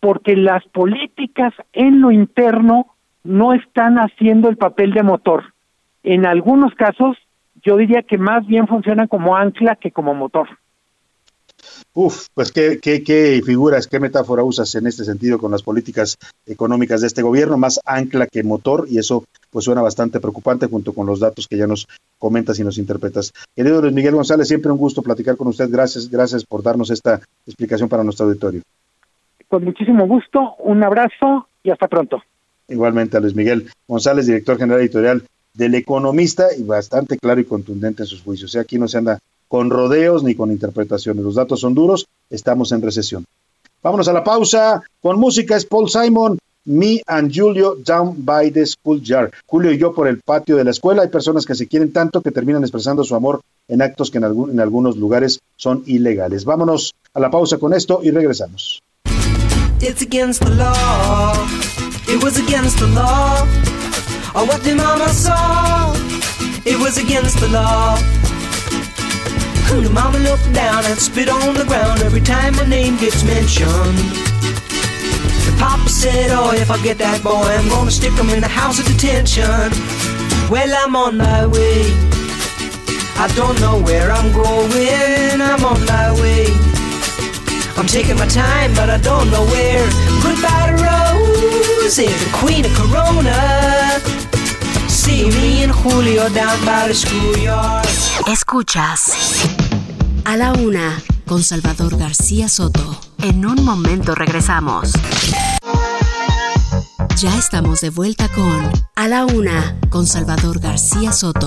porque las políticas en lo interno no están haciendo el papel de motor. En algunos casos, yo diría que más bien funcionan como ancla que como motor. Uf, pues qué, qué, qué figuras, qué metáfora usas en este sentido con las políticas económicas de este gobierno, más ancla que motor, y eso pues suena bastante preocupante junto con los datos que ya nos comentas y nos interpretas. Querido Luis Miguel González, siempre un gusto platicar con usted. Gracias, gracias por darnos esta explicación para nuestro auditorio. Con muchísimo gusto, un abrazo y hasta pronto. Igualmente a Luis Miguel González, director general editorial del Economista y bastante claro y contundente en sus juicios. O sea, aquí no se anda con rodeos ni con interpretaciones. Los datos son duros, estamos en recesión. Vámonos a la pausa con música, es Paul Simon, Me and Julio Down by the School Jar. Julio y yo por el patio de la escuela. Hay personas que se quieren tanto que terminan expresando su amor en actos que en, en algunos lugares son ilegales. Vámonos a la pausa con esto y regresamos. It's against the law. It was against the law. Oh, what the mama saw. It was against the law. Who the mama looked down and spit on the ground every time my name gets mentioned. The papa said, Oh, if I get that boy, I'm gonna stick him in the house of detention. Well, I'm on my way. I don't know where I'm going. I'm on my way. I'm taking my time, but I don't know where. Goodbye to Rose, the queen of Corona. See me and Julio down by the schoolyard. Escuchas a la una con Salvador García Soto. En un momento regresamos. Ya estamos de vuelta con A la una con Salvador García Soto.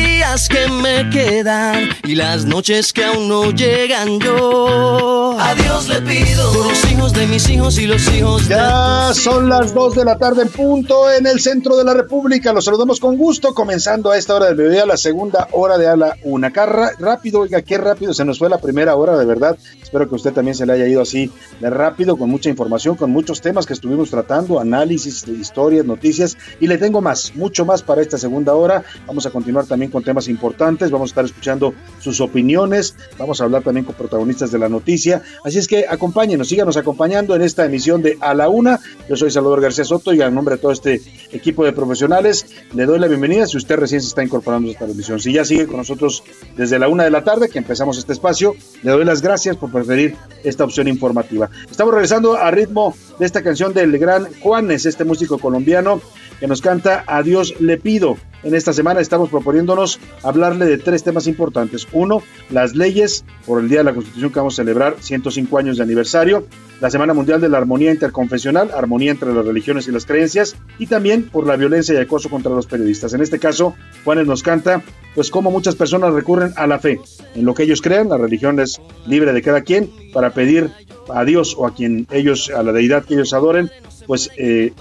que me quedan y las noches que aún no llegan. Yo a Dios le pido por los hijos de mis hijos y los hijos ya son las 2 de la tarde en punto en el centro de la República. Los saludamos con gusto, comenzando a esta hora del mediodía, la segunda hora de a la una. Carra, rápido, oiga, qué rápido se nos fue la primera hora, de verdad. Espero que usted también se le haya ido así de rápido, con mucha información, con muchos temas que estuvimos tratando, análisis, historias, noticias, y le tengo más, mucho más para esta segunda hora. Vamos a continuar también con temas importantes, vamos a estar escuchando sus opiniones, vamos a hablar también con protagonistas de la noticia. Así es que acompáñenos, síganos acompañando en esta emisión de A la Una. Yo soy Salvador García Soto y en nombre de todo este equipo de profesionales le doy la bienvenida si usted recién se está incorporando a esta emisión. Si ya sigue con nosotros desde la una de la tarde que empezamos este espacio, le doy las gracias por preferir esta opción informativa. Estamos regresando a ritmo de esta canción del gran Juanes, este músico colombiano que nos canta Adiós le pido. En esta semana estamos proponiéndonos hablarle de tres temas importantes. Uno, las leyes por el Día de la Constitución que vamos a celebrar 105 años de aniversario, la Semana Mundial de la Armonía Interconfesional, armonía entre las religiones y las creencias, y también por la violencia y acoso contra los periodistas. En este caso, Juanes nos canta, pues cómo muchas personas recurren a la fe, en lo que ellos crean, la religión es libre de cada quien, para pedir a Dios o a quien ellos, a la deidad que ellos adoren, pues eh,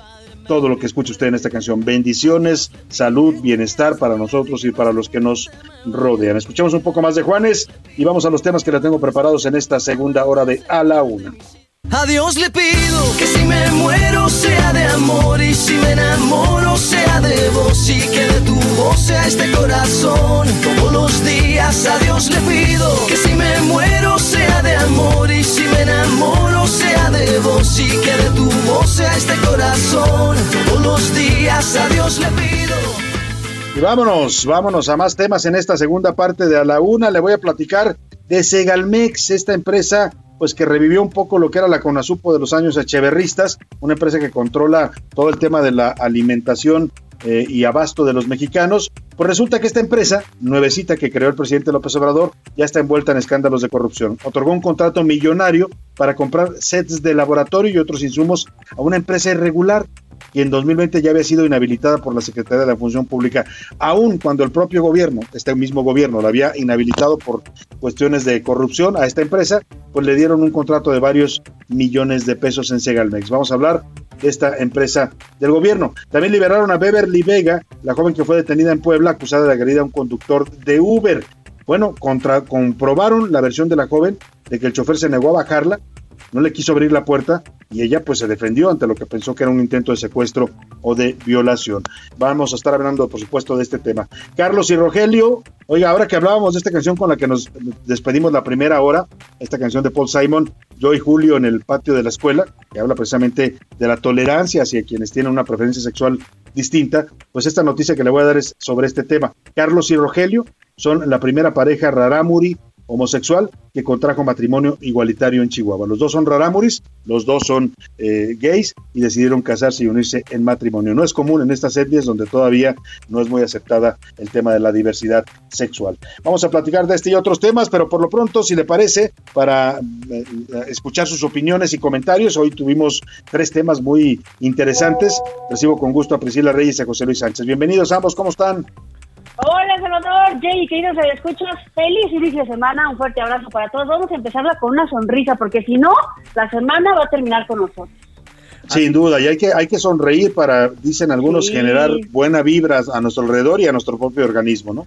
todo lo que escucha usted en esta canción. Bendiciones, salud, bienestar para nosotros y para los que nos rodean. Escuchemos un poco más de Juanes y vamos a los temas que le tengo preparados en esta segunda hora de A la Una. A Dios le pido que si me muero sea de amor y si me enamoro sea de vos y que de tu voz sea este corazón. Todos los días a Dios le pido que si me muero sea de amor y si me enamoro de vos y que de tu voz sea este corazón. Todos días a le pido. Y vámonos, vámonos a más temas en esta segunda parte de A la Una. Le voy a platicar de Segalmex, esta empresa pues que revivió un poco lo que era la CONASUPO de los años echeverristas, una empresa que controla todo el tema de la alimentación eh, y abasto de los mexicanos. Pues resulta que esta empresa, nuevecita que creó el presidente López Obrador, ya está envuelta en escándalos de corrupción. Otorgó un contrato millonario para comprar sets de laboratorio y otros insumos a una empresa irregular y en 2020 ya había sido inhabilitada por la Secretaría de la Función Pública, aun cuando el propio gobierno, este mismo gobierno, la había inhabilitado por cuestiones de corrupción a esta empresa, pues le dieron un contrato de varios millones de pesos en Segalmex. Vamos a hablar de esta empresa del gobierno. También liberaron a Beverly Vega, la joven que fue detenida en Puebla acusada de agredir a un conductor de Uber. Bueno, contra, comprobaron la versión de la joven de que el chofer se negó a bajarla, no le quiso abrir la puerta y ella pues se defendió ante lo que pensó que era un intento de secuestro o de violación. Vamos a estar hablando por supuesto de este tema. Carlos y Rogelio, oiga, ahora que hablábamos de esta canción con la que nos despedimos la primera hora, esta canción de Paul Simon, Yo y Julio en el patio de la escuela, que habla precisamente de la tolerancia hacia quienes tienen una preferencia sexual distinta, pues esta noticia que le voy a dar es sobre este tema. Carlos y Rogelio son la primera pareja rarámuri homosexual que contrajo matrimonio igualitario en Chihuahua. Los dos son rarámuris, los dos son eh, gays y decidieron casarse y unirse en matrimonio. No es común en estas etnias donde todavía no es muy aceptada el tema de la diversidad sexual. Vamos a platicar de este y otros temas, pero por lo pronto, si le parece, para eh, escuchar sus opiniones y comentarios, hoy tuvimos tres temas muy interesantes. Recibo con gusto a Priscila Reyes y a José Luis Sánchez. Bienvenidos ambos, ¿cómo están? Hola, Salvador, Jay, queridos escuchas, feliz inicio de semana, un fuerte abrazo para todos. Vamos a empezarla con una sonrisa, porque si no, la semana va a terminar con nosotros. Sin duda, y hay que, hay que sonreír para, dicen algunos, generar buena vibra a nuestro alrededor y a nuestro propio organismo, ¿no?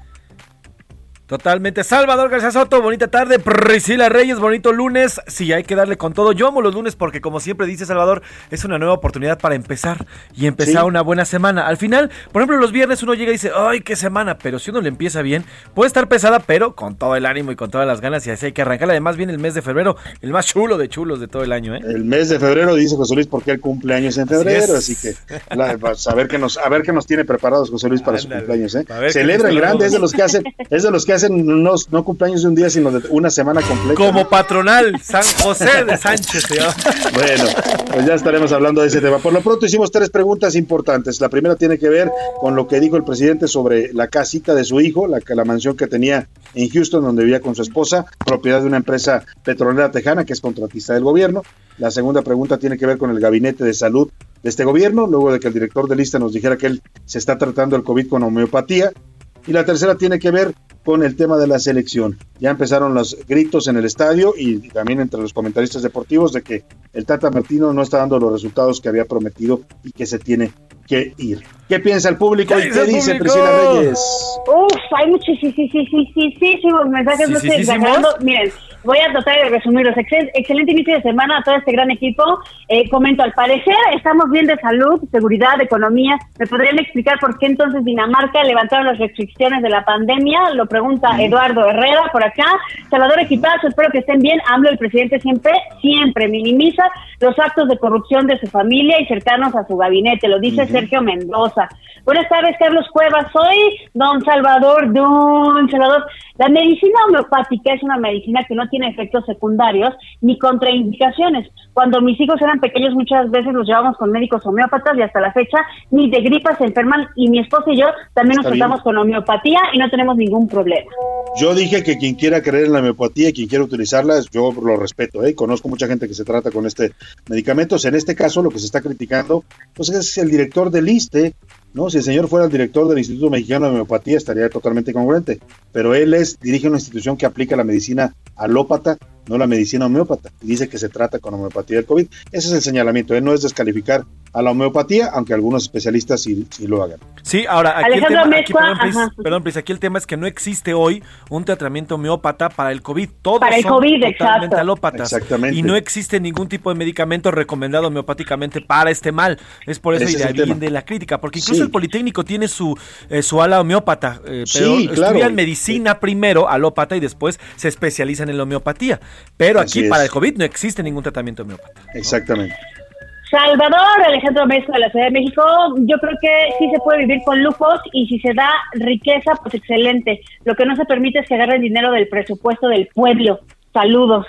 Totalmente. Salvador García Soto, bonita tarde. Priscila Reyes, bonito lunes. Sí, hay que darle con todo. Yo amo los lunes porque, como siempre dice Salvador, es una nueva oportunidad para empezar y empezar una buena semana. Al final, por ejemplo, los viernes uno llega y dice, ¡ay, qué semana! Pero si uno le empieza bien, puede estar pesada, pero con todo el ánimo y con todas las ganas y así hay que arrancar. Además, viene el mes de febrero, el más chulo de chulos de todo el año, ¿eh? El mes de febrero, dice José Luis, porque él cumpleaños en febrero. Así, que a, ver qué nos, a ver qué nos tiene preparados José Luis para su cumpleaños, ¿eh? Celebra el grande, es de los que hacen, es de los que hacen unos no cumpleaños de un día, sino de una semana completa. Como patronal, San José de Sánchez. bueno, pues ya estaremos hablando de ese tema. Por lo pronto hicimos tres preguntas importantes. La primera tiene que ver con lo que dijo el presidente sobre la casita de su hijo, la, la mansión que tenía en Houston, donde vivía con su esposa, propiedad de una empresa petrolera tejana que es contratista del gobierno. La segunda pregunta tiene que ver con el gabinete de salud de este gobierno, luego de que el director de lista nos dijera que él se está tratando el COVID con homeopatía. Y la tercera tiene que ver con el tema de la selección. Ya empezaron los gritos en el estadio y también entre los comentaristas deportivos de que el Tata Martino no está dando los resultados que había prometido y que se tiene que ir. ¿Qué piensa el público y qué dice Priscila Reyes? Uf, hay muchísimos mensajes, no estoy. Miren, voy a tratar de resumirlos. excelente inicio de semana a todo este gran equipo. Eh, comento, al parecer estamos bien de salud, seguridad, economía. ¿Me podrían explicar por qué entonces Dinamarca levantaron las restricciones de la pandemia? Lo pregunta Eduardo Herrera por acá. Salvador Equipazo, espero que estén bien. AMLO, el presidente, siempre, siempre minimiza los actos de corrupción de su familia y cercanos a su gabinete. Lo dice Sergio Mendoza. Buenas tardes, Carlos Cuevas. Soy don Salvador, don Salvador. La medicina homeopática es una medicina que no tiene efectos secundarios ni contraindicaciones. Cuando mis hijos eran pequeños muchas veces los llevamos con médicos homeópatas y hasta la fecha ni de gripa se enferman y mi esposa y yo también nos tratamos con homeopatía y no tenemos ningún problema. Yo dije que quien quiera creer en la homeopatía y quien quiera utilizarla, yo lo respeto. ¿eh? Conozco mucha gente que se trata con este medicamento. En este caso lo que se está criticando pues es el director del ISTE ¿no? Si el señor fuera el director del Instituto Mexicano de Homeopatía estaría totalmente congruente, pero él es dirige una institución que aplica la medicina alópata, no la medicina homeópata, y dice que se trata con homeopatía del COVID. Ese es el señalamiento, él no es descalificar a la homeopatía, aunque algunos especialistas sí, lo hagan. Sí, ahora, aquí el tema, perdón, aquí el tema es que no existe hoy un tratamiento homeópata para el COVID. Todos para el COVID, totalmente alópatas. Exactamente. Y no existe ningún tipo de medicamento recomendado homeopáticamente para este mal. Es por eso y de ahí viene la crítica, porque incluso el Politécnico tiene su, eh, su ala homeópata, eh, pero estudian medicina primero, alópata, y después se especializan en la homeopatía. Pero aquí para el COVID no existe ningún tratamiento homeópata. Exactamente. Salvador, Alejandro Mesa de la Ciudad de México, yo creo que sí se puede vivir con lujos y si se da riqueza, pues excelente. Lo que no se permite es que agarre el dinero del presupuesto del pueblo. Saludos.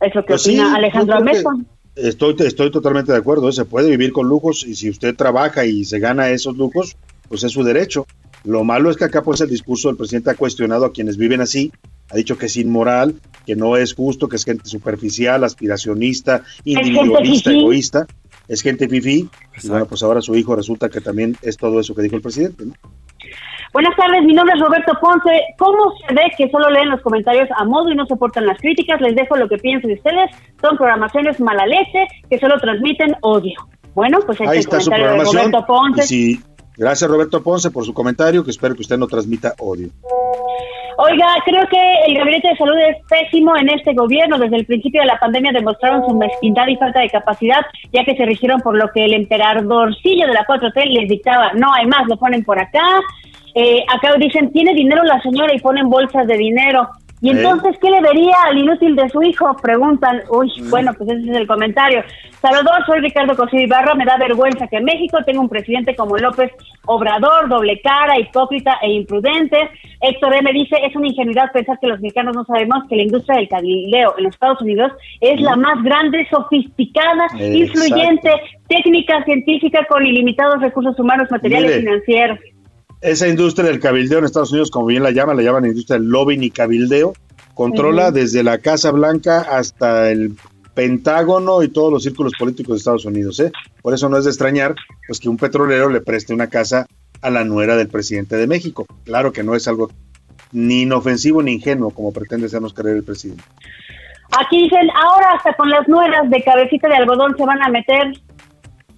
Eso que pues opina Alejandro Mesa. Estoy, estoy totalmente de acuerdo, ¿eh? se puede vivir con lujos y si usted trabaja y se gana esos lujos, pues es su derecho. Lo malo es que acá pues el discurso del presidente ha cuestionado a quienes viven así, ha dicho que es inmoral, que no es justo, que es gente superficial, aspiracionista, individualista, egoísta. es gente fifí, y bueno, pues ahora su hijo resulta que también es todo eso que dijo el presidente, ¿no? Buenas tardes, mi nombre es Roberto Ponce. ¿Cómo se ve que solo leen los comentarios a modo y no soportan las críticas? Les dejo lo que piensen ustedes. Son programaciones mala leche que solo transmiten odio. Bueno, pues ahí está su programación. Roberto Ponce. Gracias Roberto Ponce por su comentario, que espero que usted no transmita odio. Oiga, creo que el Gabinete de Salud es pésimo en este gobierno. Desde el principio de la pandemia demostraron su mezquindad y falta de capacidad, ya que se rigieron por lo que el emperadorcillo de la 4T les dictaba. No hay más, lo ponen por acá. Eh, acá dicen, tiene dinero la señora y ponen bolsas de dinero. ¿Y entonces qué le vería al inútil de su hijo? Preguntan. Uy, mm. bueno, pues ese es el comentario. Saludos, soy Ricardo Cosío Ibarra. Me da vergüenza que en México tenga un presidente como López Obrador, doble cara, hipócrita e imprudente. Héctor M. dice, es una ingenuidad pensar que los mexicanos no sabemos que la industria del cabildeo en los Estados Unidos es la mm. más grande, sofisticada, influyente, técnica científica con ilimitados recursos humanos, materiales y financieros esa industria del cabildeo en Estados Unidos, como bien la llaman, la llaman industria del lobbying y cabildeo, controla desde la Casa Blanca hasta el Pentágono y todos los círculos políticos de Estados Unidos. ¿eh? Por eso no es de extrañar pues, que un petrolero le preste una casa a la nuera del presidente de México. Claro que no es algo ni inofensivo ni ingenuo como pretende hacernos creer el presidente. Aquí dicen, ahora hasta con las nueras de cabecita de algodón se van a meter,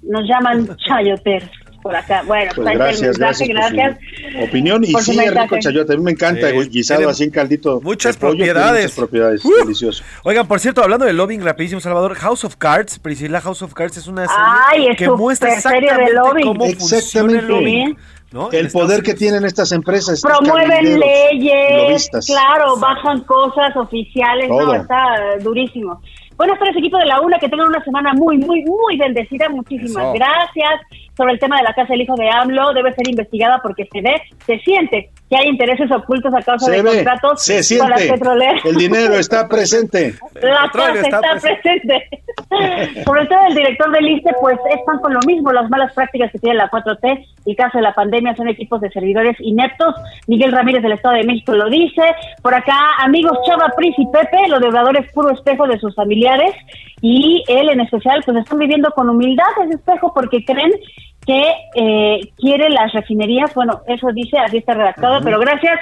nos llaman chayoteros por acá. Bueno, pues gracias, gracias, gracias. Opinión y sí, rico chayote. A mí me encanta, guisado así en caldito. Muchas propiedades. Muchas propiedades, delicioso. Oigan, por cierto, hablando de lobbying rapidísimo, Salvador, House of Cards, Priscila House of Cards es una serie que muestra exactamente cómo funciona el lobbying. El poder que tienen estas empresas. Promueven leyes, claro, bajan cosas oficiales, no, está durísimo. Buenas tardes, equipo de la UNA, que tengan una semana muy, muy, muy bendecida. Muchísimas gracias sobre el tema de la casa del hijo de AMLO debe ser investigada porque se ve, se siente que hay intereses ocultos a causa de contratos se siente, El dinero está presente. La casa está, presente. sobre todo el director del ISTE, pues están con lo mismo, las malas prácticas que tiene la 4T. El caso de la pandemia son equipos de servidores ineptos. Miguel Ramírez del Estado de México lo dice. Por acá, amigos Chava, Pris y Pepe, lo deudador es puro espejo de sus familiares. Y él en especial, pues están viviendo con humildad ese espejo porque creen que eh, quiere las refinerías, bueno, eso dice, así está redactado, pero gracias.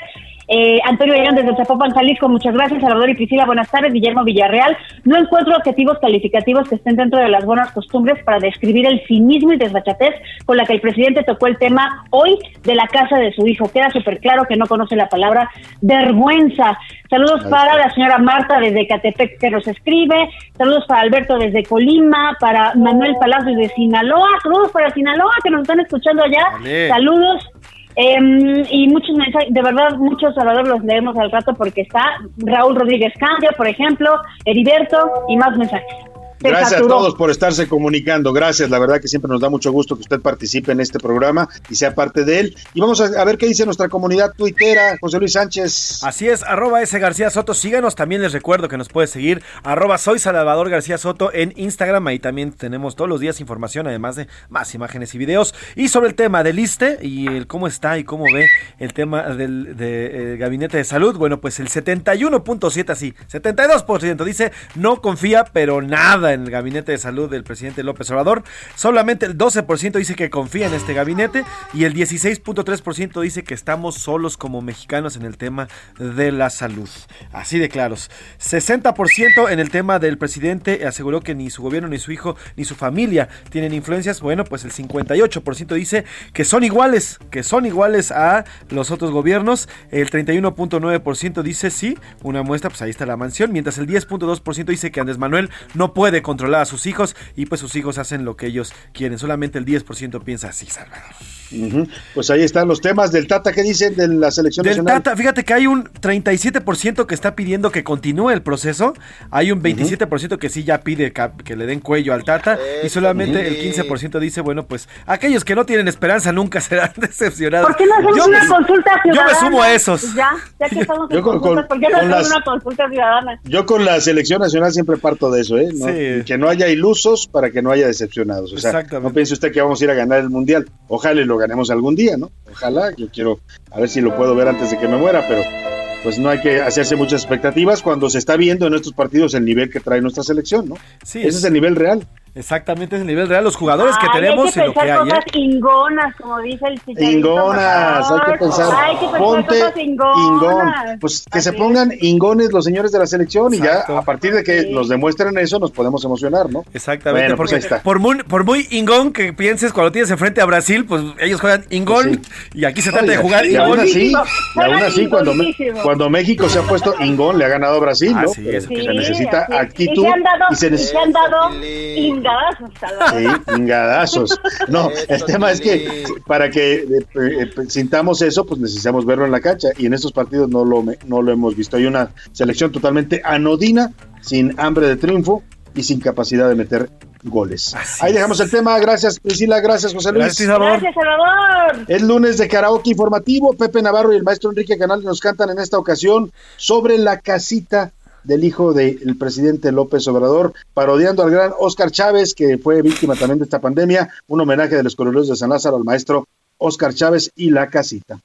Eh, Antonio Ayón desde Zapopan, Jalisco, muchas gracias. Salvador y Priscila, buenas tardes. Guillermo Villarreal, no encuentro objetivos calificativos que estén dentro de las buenas costumbres para describir el cinismo y desbachatez con la que el presidente tocó el tema hoy de la casa de su hijo. Queda súper claro que no conoce la palabra vergüenza. Saludos para la señora Marta desde Catepec que nos escribe. Saludos para Alberto desde Colima, para Manuel Palacios de Sinaloa. Saludos para Sinaloa que nos están escuchando allá. Saludos Em, y muchos mensajes, de verdad, muchos Salvador los leemos al rato porque está Raúl Rodríguez Candia, por ejemplo, Heriberto y más mensajes. Gracias a todos por estarse comunicando. Gracias, la verdad que siempre nos da mucho gusto que usted participe en este programa y sea parte de él. Y vamos a, ver qué dice nuestra comunidad tuitera, José Luis Sánchez. Así es, arroba ese García Soto. Síganos, también les recuerdo que nos puede seguir, arroba soy Salvador García Soto en Instagram. Ahí también tenemos todos los días información, además de más imágenes y videos. Y sobre el tema del ISTE y el cómo está y cómo ve el tema del de, eh, gabinete de salud. Bueno, pues el 71.7, así, 72% dice no confía, pero nada en el gabinete de salud del presidente López Obrador. Solamente el 12% dice que confía en este gabinete y el 16.3% dice que estamos solos como mexicanos en el tema de la salud. Así de claros. 60% en el tema del presidente aseguró que ni su gobierno, ni su hijo, ni su familia tienen influencias. Bueno, pues el 58% dice que son iguales, que son iguales a los otros gobiernos. El 31.9% dice sí, una muestra, pues ahí está la mansión. Mientras el 10.2% dice que Andrés Manuel no puede controlar a sus hijos y pues sus hijos hacen lo que ellos quieren. Solamente el 10% piensa así, Salvador. Pues ahí están los temas del Tata. ¿Qué dicen de la selección del Tata, fíjate que hay un 37% que está pidiendo que continúe el proceso. Hay un 27% que sí ya pide que, le den cuello al Tata. y solamente el 15% dice, bueno, pues aquellos que no tienen esperanza nunca serán decepcionados. ¿Por qué no hacemos una consulta ciudadana? Yo me sumo a esos. Ya, ya que estamos yo con, ¿por qué no hacemos una consulta ciudadana? Yo con la selección nacional siempre parto de eso, ¿eh? Que no haya ilusos para que no haya decepcionados. O sea, no piense usted que vamos a ir a ganar el Mundial. Ojalá lo ganemos algún día, ¿no? Ojalá, yo quiero a ver si lo puedo ver antes de que me muera, pero pues no hay que hacerse muchas expectativas cuando se está viendo en estos partidos el nivel que trae nuestra selección, ¿no? Sí, Ese es, el nivel real. Exactamente, es el nivel real, los jugadores que tenemos hay que y lo que hay. cosas ¿eh? ingonas, como dice el Ingonas, hay que pensar. Hay que ponte cosas ingón. Pues que se pongan ingones los señores de la selección y ya a partir de que nos demuestren eso nos podemos emocionar, ¿no? Exactamente, pues porque por muy, por muy ingón que pienses cuando tienes enfrente a Brasil, pues ellos juegan ingón y aquí se trata de jugar y ingón. Aún así, y aún así cuando, cuando México se ha puesto ingón le ha ganado a Brasil, ¿no? Así es, se necesita actitud y se, han dado Sí, ingadazos. No, el tema es que para que eh, eh, sintamos eso, pues necesitamos verlo en la cancha y en estos partidos no lo, no lo hemos visto. Hay una selección totalmente anodina, sin hambre de triunfo y sin capacidad de meter goles. Ahí dejamos el tema. Gracias, Priscila. Gracias, José Luis. Gracias, Salvador. Gracias, Salvador. Es lunes de karaoke informativo. Pepe Navarro y el maestro Enrique Canal nos cantan en esta ocasión sobre la casita del hijo del presidente López Obrador, parodiando al gran Oscar Chávez, que fue víctima también de esta pandemia, un homenaje de los coroneles de San Lázaro al maestro Oscar Chávez y la casita.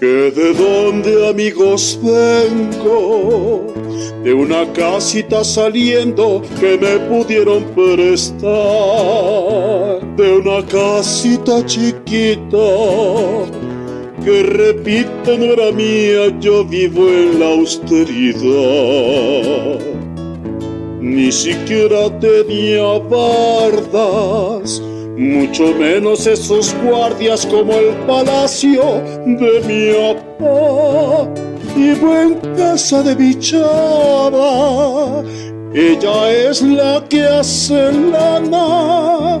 Que de dónde amigos vengo de una casita saliendo que me pudieron prestar, de una casita chiquita que repite no era mía, yo vivo en la austeridad. Ni siquiera tenía bardas, mucho menos esos guardias como el palacio de mi papá vivo en casa de bichada. Ella es la que hace lana.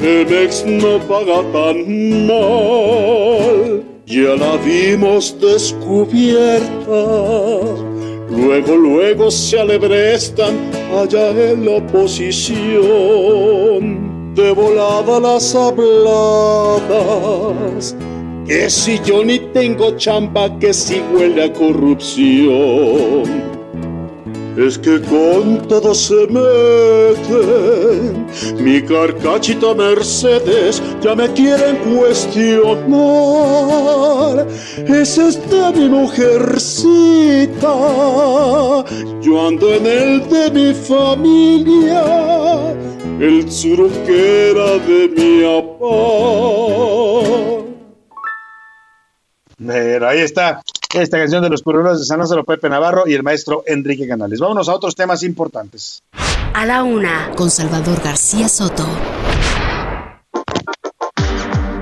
El ex no paga tan mal. Ya la vimos descubierta. Luego, luego se alebrestan allá en la oposición. De volada las habladas que si yo ni tengo chamba, que si huele a corrupción. Es que con todo se meten, mi carcachita Mercedes ya me quieren cuestionar. Es esta mi mujercita, yo ando en el de mi familia, el era de mi papá ahí está esta canción de los purulos de San Lázaro Pepe Navarro y el maestro Enrique Canales. Vámonos a otros temas importantes. A la una, con Salvador García Soto.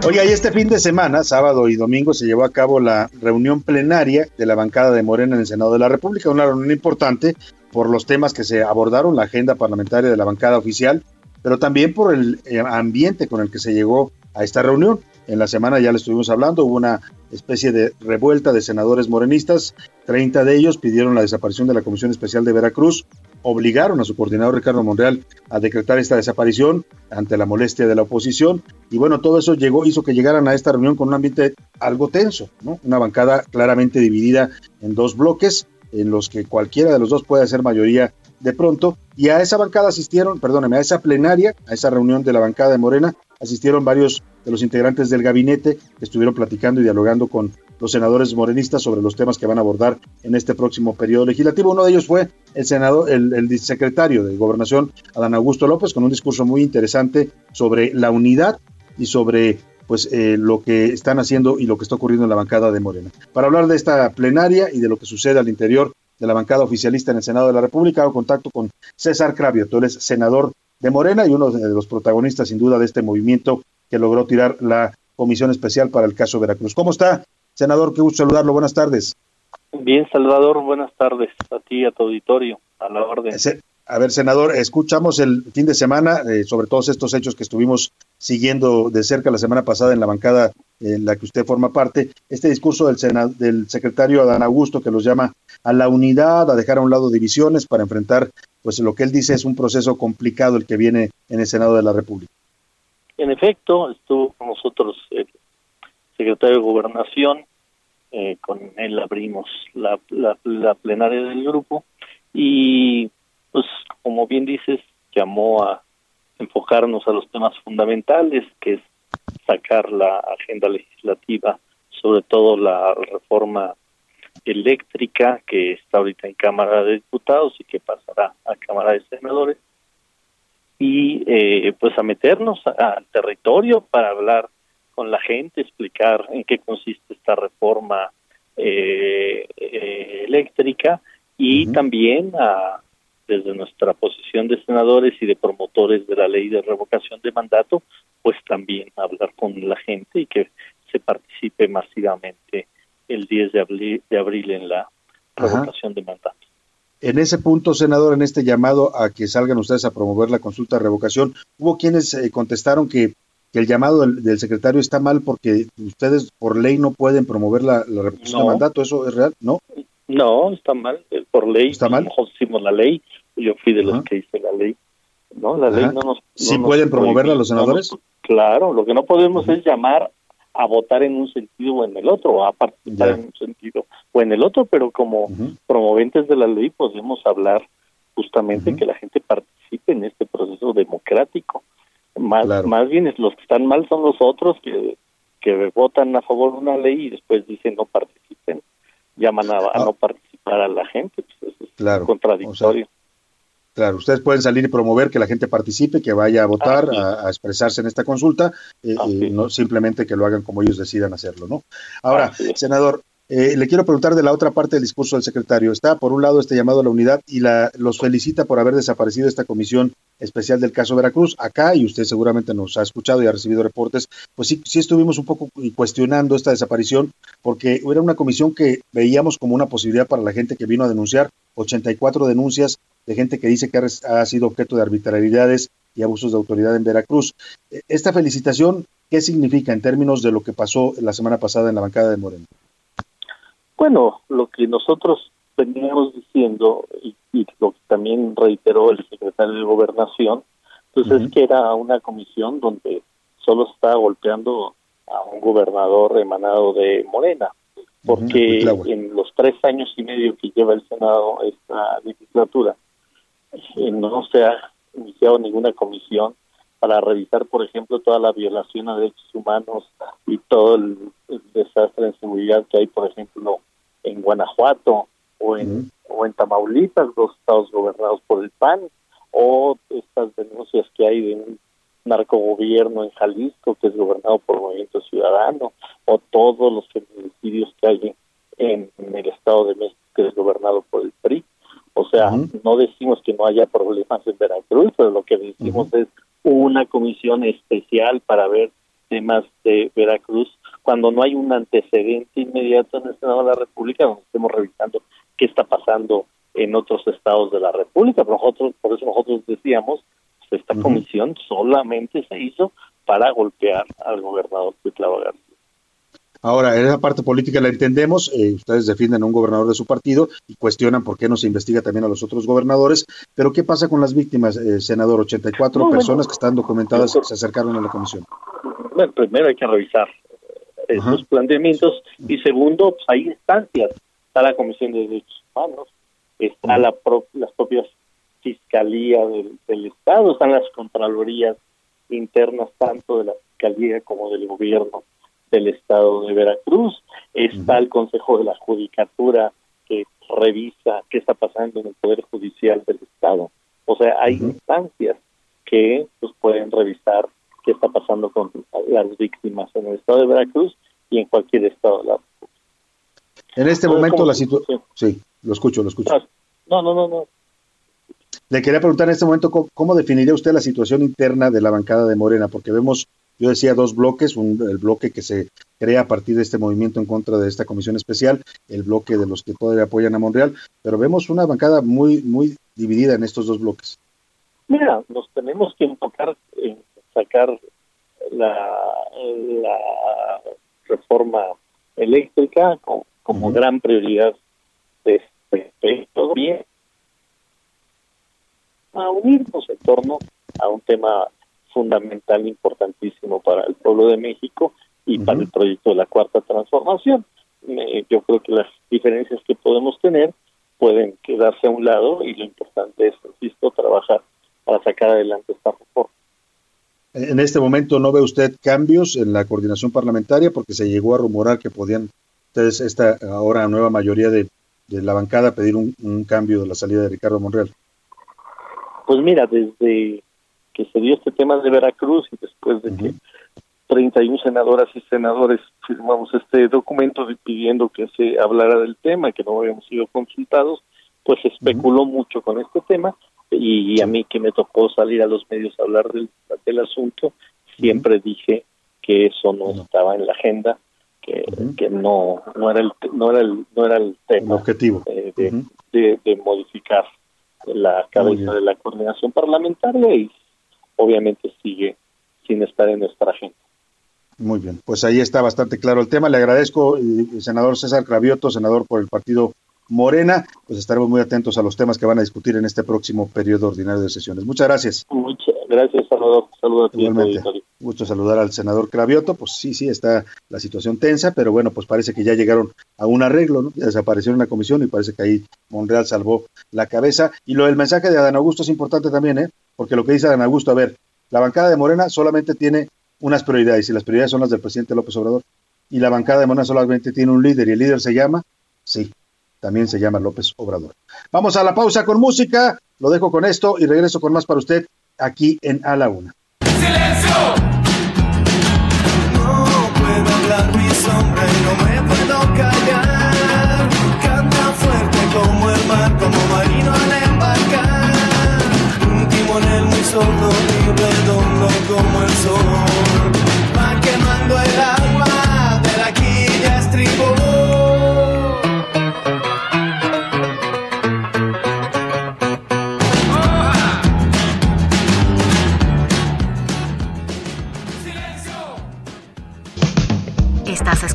Oye, y este fin de semana, sábado y domingo, se llevó a cabo la reunión plenaria de la bancada de Morena en el Senado de la República, una reunión importante por los temas que se abordaron, la agenda parlamentaria de la bancada oficial, pero también por el eh, ambiente con el que se llegó a esta reunión. En la semana ya le estuvimos hablando, hubo una especie de revuelta de senadores morenistas, 30 de ellos pidieron la desaparición de la Comisión Especial de Veracruz, obligaron a su coordinador Ricardo Monreal a decretar esta desaparición ante la molestia de la oposición y bueno, todo eso llegó hizo que llegaran a esta reunión con un ambiente algo tenso, ¿no? Una bancada claramente dividida en dos bloques en los que cualquiera de los dos puede hacer mayoría de pronto y a esa bancada asistieron, perdóneme, a esa plenaria, a esa reunión de la bancada de Morena, asistieron varios de los integrantes del gabinete que estuvieron platicando y dialogando con los senadores morenistas sobre los temas que van a abordar en este próximo periodo legislativo. Uno de ellos fue el senador, el, secretario de Gobernación, Adán Augusto López, con un discurso muy interesante sobre la unidad y sobre pues eh, lo que están haciendo y lo que está ocurriendo en la bancada de Morena. Para hablar de esta plenaria y de lo que sucede al interior de la bancada oficialista en el Senado de la República, hago contacto con César Cravio, tú eres senador de Morena y uno de los protagonistas sin duda de este movimiento que logró tirar la comisión especial para el caso Veracruz. ¿Cómo está, senador? Qué gusto saludarlo. Buenas tardes. Bien, Salvador, buenas tardes a ti y a tu auditorio, a la orden. A ver, senador, escuchamos el fin de semana eh, sobre todos estos hechos que estuvimos siguiendo de cerca la semana pasada en la bancada en la que usted forma parte, este discurso del, del secretario Adán Augusto que los llama a la unidad, a dejar a un lado divisiones para enfrentar, pues lo que él dice es un proceso complicado el que viene en el Senado de la República. En efecto, estuvo con nosotros el secretario de Gobernación, eh, con él abrimos la, la, plenaria del grupo y pues como bien dices, llamó a enfocarnos a los temas fundamentales, que es sacar la agenda legislativa, sobre todo la reforma eléctrica que está ahorita en Cámara de Diputados y que pasará a Cámara de Senadores y eh, pues a meternos al territorio para hablar con la gente, explicar en qué consiste esta reforma eh, eh, eléctrica y también a, desde nuestra posición de senadores y de promotores de la ley de revocación de mandato, pues también hablar con la gente y que se participe masivamente el 10 de abril, de abril en la revocación de mandato. En ese punto, senador, en este llamado a que salgan ustedes a promover la consulta de revocación, hubo quienes eh, contestaron que, el llamado del, secretario está mal porque ustedes por ley no pueden promover la, revocación de mandato. ¿Eso es real? ¿No? No, está mal. Eh, por ley, ¿Está mal? hicimos la ley. Yo fui de los que hice la ley. No, la ley no nos. ¿Sí pueden promoverla los senadores? claro, lo que no podemos es llamar a votar en un sentido o en el otro, o a participar en un sentido o en el otro, pero como promoventes de la ley podemos hablar justamente que la gente participe en este proceso democrático. Más, más bien los que están mal son los otros que, que votan a favor de una ley y después dicen no participen, llaman a, ah. no participar a la gente, pues es contradictorio. Claro, ustedes pueden salir y promover que la gente participe, que vaya a votar, a, expresarse en esta consulta, eh, eh, no simplemente que lo hagan como ellos decidan hacerlo, ¿no? Ahora, senador, eh, le quiero preguntar de la otra parte del discurso del secretario. Está, por un lado, este llamado a la unidad y la, los felicita por haber desaparecido esta comisión especial del caso Veracruz. Acá, y usted seguramente nos ha escuchado y ha recibido reportes, pues sí, sí estuvimos un poco cuestionando esta desaparición, porque era una comisión que veíamos como una posibilidad para la gente que vino a denunciar 84 denuncias de gente que dice que ha, sido objeto de arbitrariedades y abusos de autoridad en Veracruz. E, esta felicitación, ¿qué significa en términos de lo que pasó la semana pasada en la bancada de Moreno? Bueno, lo que nosotros veníamos diciendo y, lo que también reiteró el secretario de Gobernación, pues es que era una comisión donde solo está golpeando a un gobernador emanado de Morena porque en los tres años y medio que lleva el Senado esta legislatura no se ha iniciado ninguna comisión para revisar, por ejemplo, toda la violación a derechos humanos y todo el, desastre en seguridad que hay, por ejemplo, en Guanajuato o en, o en Tamaulipas, dos estados gobernados por el PAN, o estas denuncias que hay de un narcogobierno en Jalisco, que es gobernado por Movimiento Ciudadano, o todos los feminicidios que hay en, el Estado de México, que es gobernado por el PRI. O sea, no decimos que no haya problemas en Veracruz, pero lo que decimos es una comisión especial para ver temas de Veracruz cuando no hay un antecedente inmediato en el Senado de la República donde estemos revisando qué está pasando en otros estados de la República. Por, nosotros, por eso nosotros decíamos esta comisión solamente se hizo para golpear al gobernador Cuitlava García. Ahora, en esa parte política la entendemos, eh, ustedes defienden a un gobernador de su partido y cuestionan por qué no se investiga también a los otros gobernadores, pero ¿qué pasa con las víctimas, eh, senador? 84 personas que están documentadas se acercaron a la comisión. Bueno, primero hay que revisar esos planteamientos y segundo, pues, hay instancias, está la Comisión de Derechos Humanos, está la las propias Fiscalía del, Estado, están las Contralorías internas tanto de la Fiscalía como del Gobierno del Estado de Veracruz, está el Consejo de la Judicatura que revisa qué está pasando en el Poder Judicial del Estado. O sea, hay instancias que pues, pueden revisar qué está pasando con las víctimas en el Estado de Veracruz y en cualquier Estado de la República. En este momento la situación... Sí, lo escucho, lo escucho. No, no, no, no. Le quería preguntar en este momento cómo, definiría usted la situación interna de la bancada de Morena, porque vemos, yo decía, dos bloques, el bloque que se crea a partir de este movimiento en contra de esta comisión especial, el bloque de los que todavía apoyan a Monreal, pero vemos una bancada muy, muy dividida en estos dos bloques. Mira, nos tenemos que enfocar en sacar la, reforma eléctrica como, gran prioridad de este bien. A unirnos en torno a un tema fundamental, importantísimo para el pueblo de México y para el proyecto de la cuarta transformación. yo creo que las diferencias que podemos tener pueden quedarse a un lado y lo importante es, insisto, trabajar para sacar adelante esta reforma. En este momento no ve usted cambios en la coordinación parlamentaria porque se llegó a rumorar que podían ustedes esta ahora nueva mayoría de, la bancada pedir un, cambio de la salida de Ricardo Monreal? Pues mira, desde que se dio este tema de Veracruz y después de que 31 senadoras y senadores firmamos este documento pidiendo que se hablara del tema, que no habíamos sido consultados, pues especuló mucho con este tema y, a mí que me tocó salir a los medios a hablar del, del asunto, siempre dije que eso no estaba en la agenda, que, que no no era el no era el no era el tema objetivo. eh, de, de, modificar la cabeza de la coordinación parlamentaria y obviamente sigue sin estar en nuestra agenda. Muy bien, pues ahí está bastante claro el tema. Le agradezco, eh, senador César Cravioto, senador por el partido Morena, pues estaremos muy atentos a los temas que van a discutir en este próximo periodo ordinario de sesiones. Muchas gracias. Muchas gracias, Salvador. Saludos a ti. Gusto saludar al senador Cravioto. Pues sí, sí, está la situación tensa, pero bueno, pues parece que ya llegaron a un arreglo, ¿no? Ya desapareció una comisión y parece que ahí Monreal salvó la cabeza. Y lo del mensaje de Adán Augusto es importante también, ¿eh? Porque lo que dice Adán Augusto, a ver, la bancada de Morena solamente tiene unas prioridades y las prioridades son las del presidente López Obrador. Y la bancada de Morena solamente tiene un líder y el líder se llama, sí, también se llama López Obrador. Vamos a la pausa con música, lo dejo con esto y regreso con más para usted aquí en A la Una. ¡Silencio! No puedo hablar mi sombra y no me puedo callar. Canta fuerte como el mar, como marino al embarcar. Sordo y redondo como el sol. Va quemando el agua de la quilla estribor.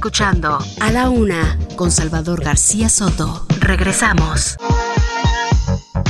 escuchando A la Una con Salvador García Soto. Regresamos.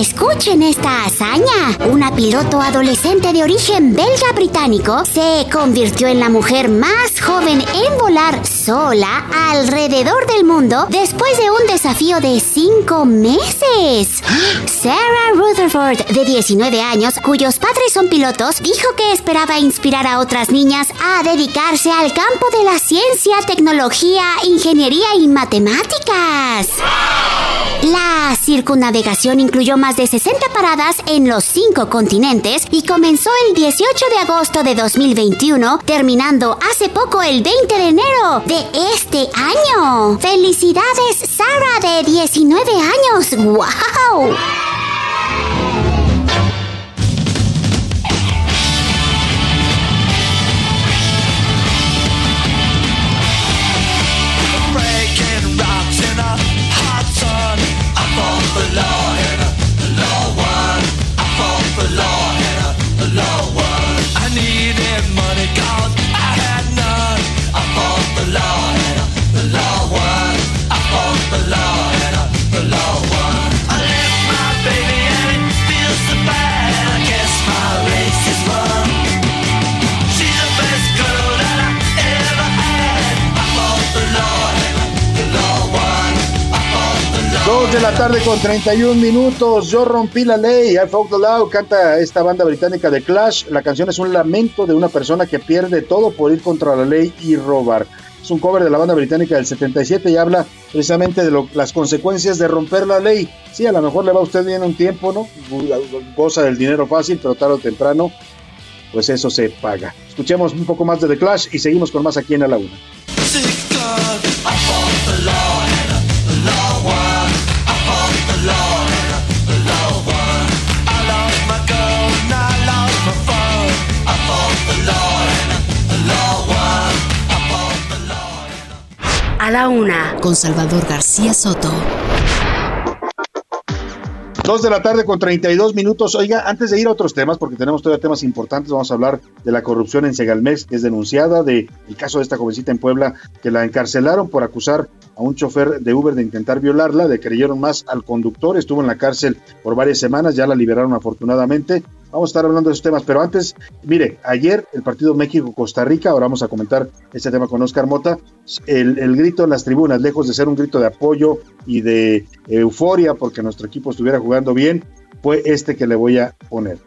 Escuchen esta hazaña. Una piloto adolescente de origen belga británico se convirtió en la mujer más joven en volar sola alrededor del mundo después de un desafío de cinco meses. Sarah Rutherford, de 19 años, cuyos padres son pilotos, dijo que esperaba inspirar a otras niñas a dedicarse al campo de la ciencia, tecnología, ingeniería y matemáticas. La circunnavegación incluyó más de 60 paradas en los cinco continentes y comenzó el 18 de agosto de 2021, terminando hace poco el 20 de enero de este año. ¡Felicidades, Sara, de 19 años! ¡Wow! De la tarde con 31 minutos. Yo rompí la ley. I fought the law. Canta esta banda británica de Clash. La canción es un lamento de una persona que pierde todo por ir contra la ley y robar. Es un cover de la banda británica del 77 y habla precisamente de las consecuencias de romper la ley. Sí, a lo mejor le va a usted bien un tiempo, ¿no? Goza del dinero fácil, pero tarde o temprano, pues eso se paga. Escuchemos un poco más de The Clash y seguimos con más aquí en A la Una. A la una, con Salvador García Soto. Dos de la tarde con 32 minutos. Oiga, antes de ir a otros temas, porque tenemos todavía temas importantes, vamos a hablar de la corrupción en Segalmex, que es denunciada, del el caso de esta jovencita en Puebla, que la encarcelaron por acusar a un chofer de Uber de intentar violarla, de creyeron más al conductor, estuvo en la cárcel por varias semanas, ya la liberaron afortunadamente, vamos a estar hablando de esos temas, pero antes, mire, ayer el partido México-Costa Rica, ahora vamos a comentar este tema con Oscar Mota, el, el, grito en las tribunas, lejos de ser un grito de apoyo y de euforia porque nuestro equipo estuviera jugando bien, fue este que le voy a poner.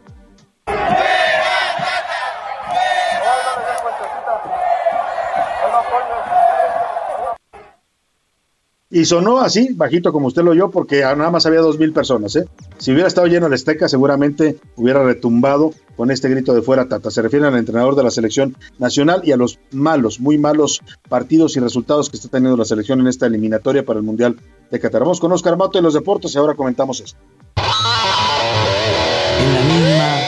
Y sonó así, bajito como usted lo oyó, porque nada más había dos mil personas. ¿eh? Si hubiera estado lleno el Esteca, seguramente hubiera retumbado con este grito de fuera Tata. Se refiere al entrenador de la selección nacional y a los malos, muy malos partidos y resultados que está teniendo la selección en esta eliminatoria para el Mundial de Qatar. Vamos con Oscar Mato en los deportes y ahora comentamos esto. En la misma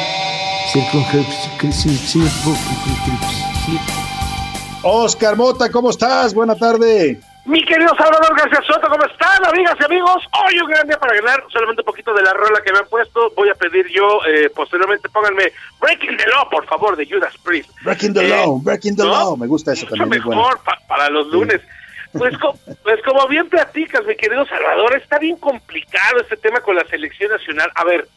Oscar Mota, ¿cómo estás? Buena tarde. Mi querido Salvador García Soto, ¿cómo están, amigas y amigos? Hoy un gran día para ganar, solamente un poquito de la rola que me han puesto. Voy a pedir yo, eh, posteriormente, pónganme Breaking the Law, por favor, de Judas Priest. Breaking the Law, Breaking the Law, me gusta eso también. Mucho mejor para los lunes. Pues, pues como bien platicas, mi querido Salvador, está bien complicado este tema con la selección nacional. A ver,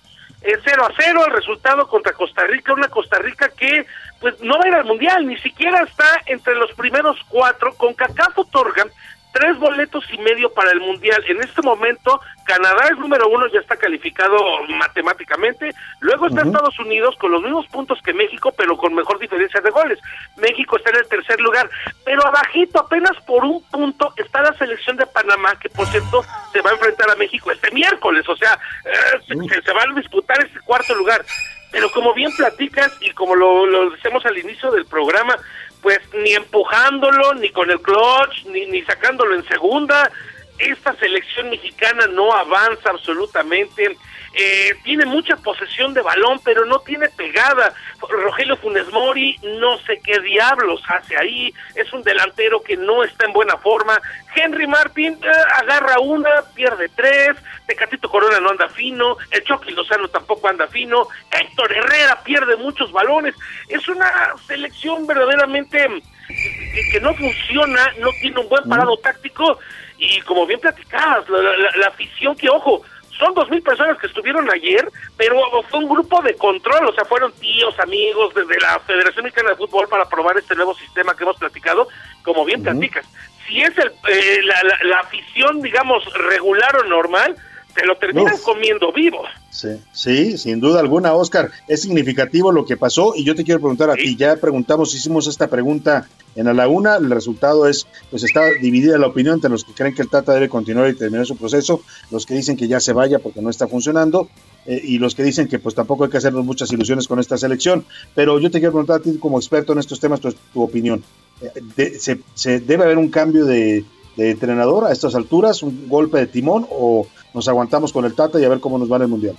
es 0 a 0 el resultado contra Costa Rica, una Costa Rica que pues no va a ir al Mundial, ni siquiera está entre los primeros cuatro, con Cacazo otorgan tres boletos y medio para el Mundial. En este momento, Canadá es número uno, ya está calificado matemáticamente. Luego está Estados Unidos con los mismos puntos que México, pero con mejor diferencia de goles. México está en el tercer lugar, pero abajito, apenas por un punto, está la selección de Panamá, que por cierto se va a enfrentar a México este miércoles, o sea, eh, se, va a disputar este cuarto lugar. Pero como bien platicas y como lo, lo decíamos al inicio del programa, pues ni empujándolo, ni con el clutch, ni, ni sacándolo en segunda. Esta selección mexicana no avanza absolutamente. Eh, tiene mucha posesión de balón, pero no tiene pegada. Rogelio Funes Mori, no sé qué diablos hace ahí, es un delantero que no está en buena forma. Henry Martin eh, agarra una, pierde tres, Tecatito Corona no anda fino, el Chucky Lozano tampoco anda fino, Héctor Herrera pierde muchos balones. Es una selección verdaderamente que, no funciona, no tiene un buen parado táctico y como bien platicabas, la afición que, ojo, son dos mil personas que estuvieron ayer, pero fue un grupo de control, o sea, fueron tíos, amigos desde la Federación Mexicana de Fútbol para probar este nuevo sistema que hemos platicado, como bien platicas. Si es el, eh, la, afición, digamos, regular o normal, se lo terminan comiendo vivo. Sí, sí, sin duda alguna, Oscar. Es significativo lo que pasó y yo te quiero preguntar a ti. Ya preguntamos, hicimos esta pregunta en la laguna. El resultado es, pues está dividida la opinión entre los que creen que el Tata debe continuar y terminar su proceso, los que dicen que ya se vaya porque no está funcionando eh, y los que dicen que pues tampoco hay que hacernos muchas ilusiones con esta selección. Pero yo te quiero preguntar a ti como experto en estos temas, tu, tu opinión. Eh, se, se, debe haber un cambio de, de entrenador a estas alturas, un golpe de timón o nos aguantamos con el Tata y a ver cómo nos va en el Mundial?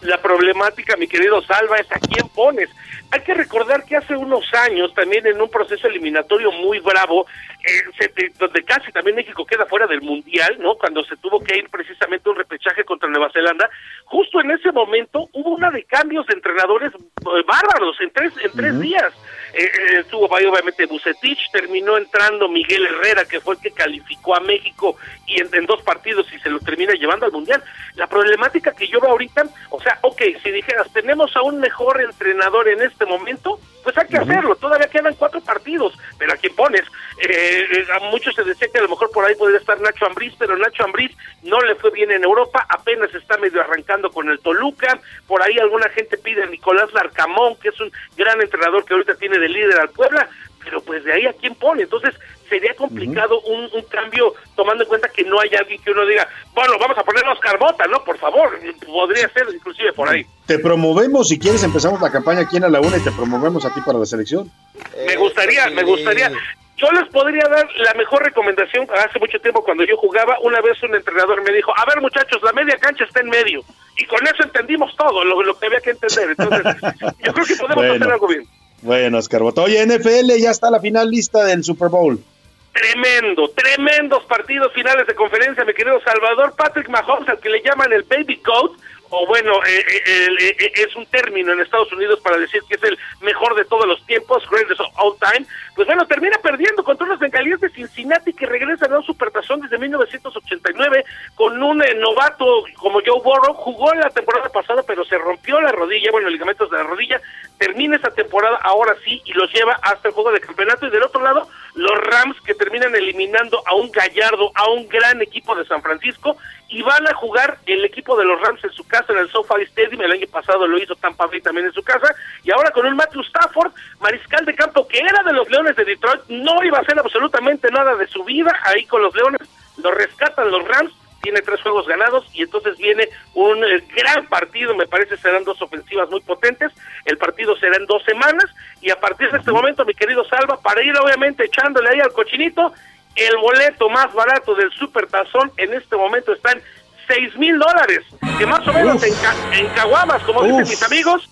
La problemática, mi querido Salva, es a quién pones. Hay que recordar que hace unos años, también en un proceso eliminatorio muy bravo, eh, donde casi también México queda fuera del Mundial, ¿no? Cuando se tuvo que ir precisamente un repechaje contra Nueva Zelanda, justo en ese momento hubo una de cambios de entrenadores eh, bárbaros en tres, en tres días. Eh, eh, estuvo ahí obviamente Bucetich, terminó entrando Miguel Herrera, que fue el que calificó a México y en, dos partidos y se lo termina llevando al Mundial. La problemática que yo veo ahorita, o sea, ok, si dijeras, tenemos a un mejor entrenador en este momento, pues hay que hacerlo, todavía quedan cuatro partidos, pero ¿a quién pones? Eh, a muchos se decía que a lo mejor por ahí podría estar Nacho Ambriz, pero Nacho Ambriz no le fue bien en Europa, apenas está medio arrancando con el Toluca, por ahí alguna gente pide a Nicolás Larcamón, que es un gran entrenador que ahorita tiene de líder al Puebla, pero pues de ahí a quién pone. Entonces sería complicado un, cambio tomando en cuenta que no hay alguien que uno diga, bueno, vamos a poner a Oscar Bota, ¿no? Por favor, podría ser inclusive por ahí. Te promovemos, si quieres empezamos la campaña aquí en la Laguna y te promovemos a ti para la selección. Me gustaría, me gustaría. Yo les podría dar la mejor recomendación. Hace mucho tiempo cuando yo jugaba, una vez un entrenador me dijo, a ver muchachos, la media cancha está en medio. Y con eso entendimos todo, lo, lo que había que entender. Entonces, yo creo que podemos hacer algo bien. Bueno, Oscar Oye, NFL ya está la final lista del Super Bowl. Tremendo, tremendos partidos finales de conferencia, mi querido Salvador Patrick Mahomes, al que le llaman el Baby Coat, o bueno, eh, eh, eh, es un término en Estados Unidos para decir que es el mejor de todos los tiempos, greatest of all time, pues bueno, termina perdiendo contra unos bengalíes de Cincinnati que regresan a un supertazón desde 1989 con un novato como Joe Burrow, jugó la temporada pasada pero se rompió la rodilla, bueno, ligamentos de la rodilla, termina esa temporada ahora sí y los lleva hasta el juego de campeonato y del otro lado los Rams que terminan eliminando a un gallardo, a un gran equipo de San Francisco y van a jugar el equipo de los Rams en su casa en el SoFi Stadium, el año pasado lo hizo Tampa Bay también en su casa, y ahora con un Matthew Stafford, mariscal de campo que era de los Leones de Detroit, no iba a hacer absolutamente nada de su vida. Ahí con los Leones, lo rescatan los Rams, tiene tres juegos ganados y entonces viene un eh, gran partido, me parece serán dos ofensivas muy potentes, el partido será en dos semanas y a partir de este momento, mi querido Salva, para ir obviamente echándole ahí al cochinito, el boleto más barato del Super Tazón en este momento está en 6 mil dólares, que más o menos en, en, Caguamas, como dicen mis amigos,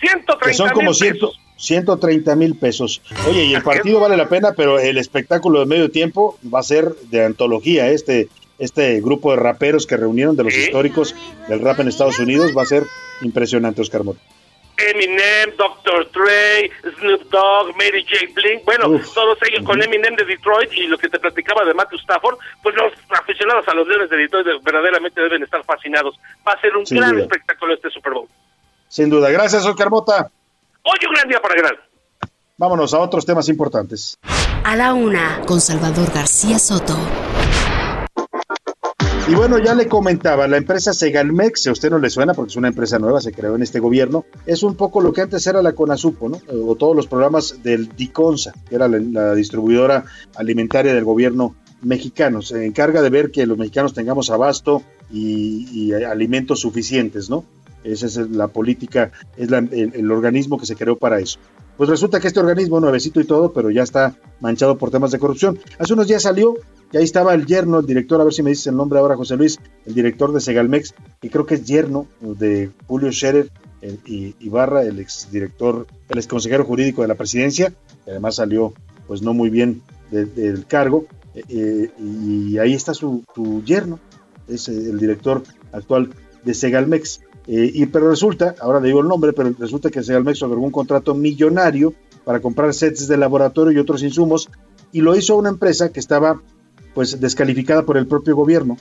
130 son como mil pesos. 130 mil pesos. Oye, y el partido vale la pena, pero el espectáculo de medio tiempo va a ser de antología. Este, este grupo de raperos que reunieron de los históricos del rap en Estados Unidos va a ser impresionante, Oscar Mota. Eminem, Dr. Dre, Snoop Dogg, Mary J. Blink, bueno, todos ellos con Eminem de Detroit y lo que te platicaba de Matthew Stafford, pues los aficionados a los Leones de Detroit verdaderamente deben estar fascinados. Va a ser un gran espectáculo este Super Bowl. Sin duda. Gracias, Oscar Mota. Hoy un gran día para ganar. Vámonos a otros temas importantes. A la una, con Salvador García Soto. Y bueno, ya le comentaba, la empresa Segalmex, si a usted no le suena porque es una empresa nueva, se creó en este gobierno, es un poco lo que antes era la CONASUPO, ¿no? O todos los programas del DICONSA, que era la, distribuidora alimentaria del gobierno mexicano. Se encarga de ver que los mexicanos tengamos abasto y, alimentos suficientes, ¿no? Esa es la política, es el, organismo que se creó para eso. Pues resulta que este organismo, nuevecito y todo, pero ya está manchado por temas de corrupción. Hace unos días salió y ahí estaba el yerno, el director, a ver si me dices el nombre ahora, José Luis, el director de Segalmex, que creo que es yerno de Julio Scherer y Ibarra, el exdirector, el ex consejero jurídico de la presidencia, que además salió pues no muy bien del cargo, eh, eh, y ahí está su, yerno, es el director actual de Segalmex. Eh, y, pero resulta, ahora le digo el nombre, pero resulta que Segalmex otorgó un contrato millonario para comprar sets de laboratorio y otros insumos, y lo hizo una empresa que estaba pues descalificada por el propio gobierno.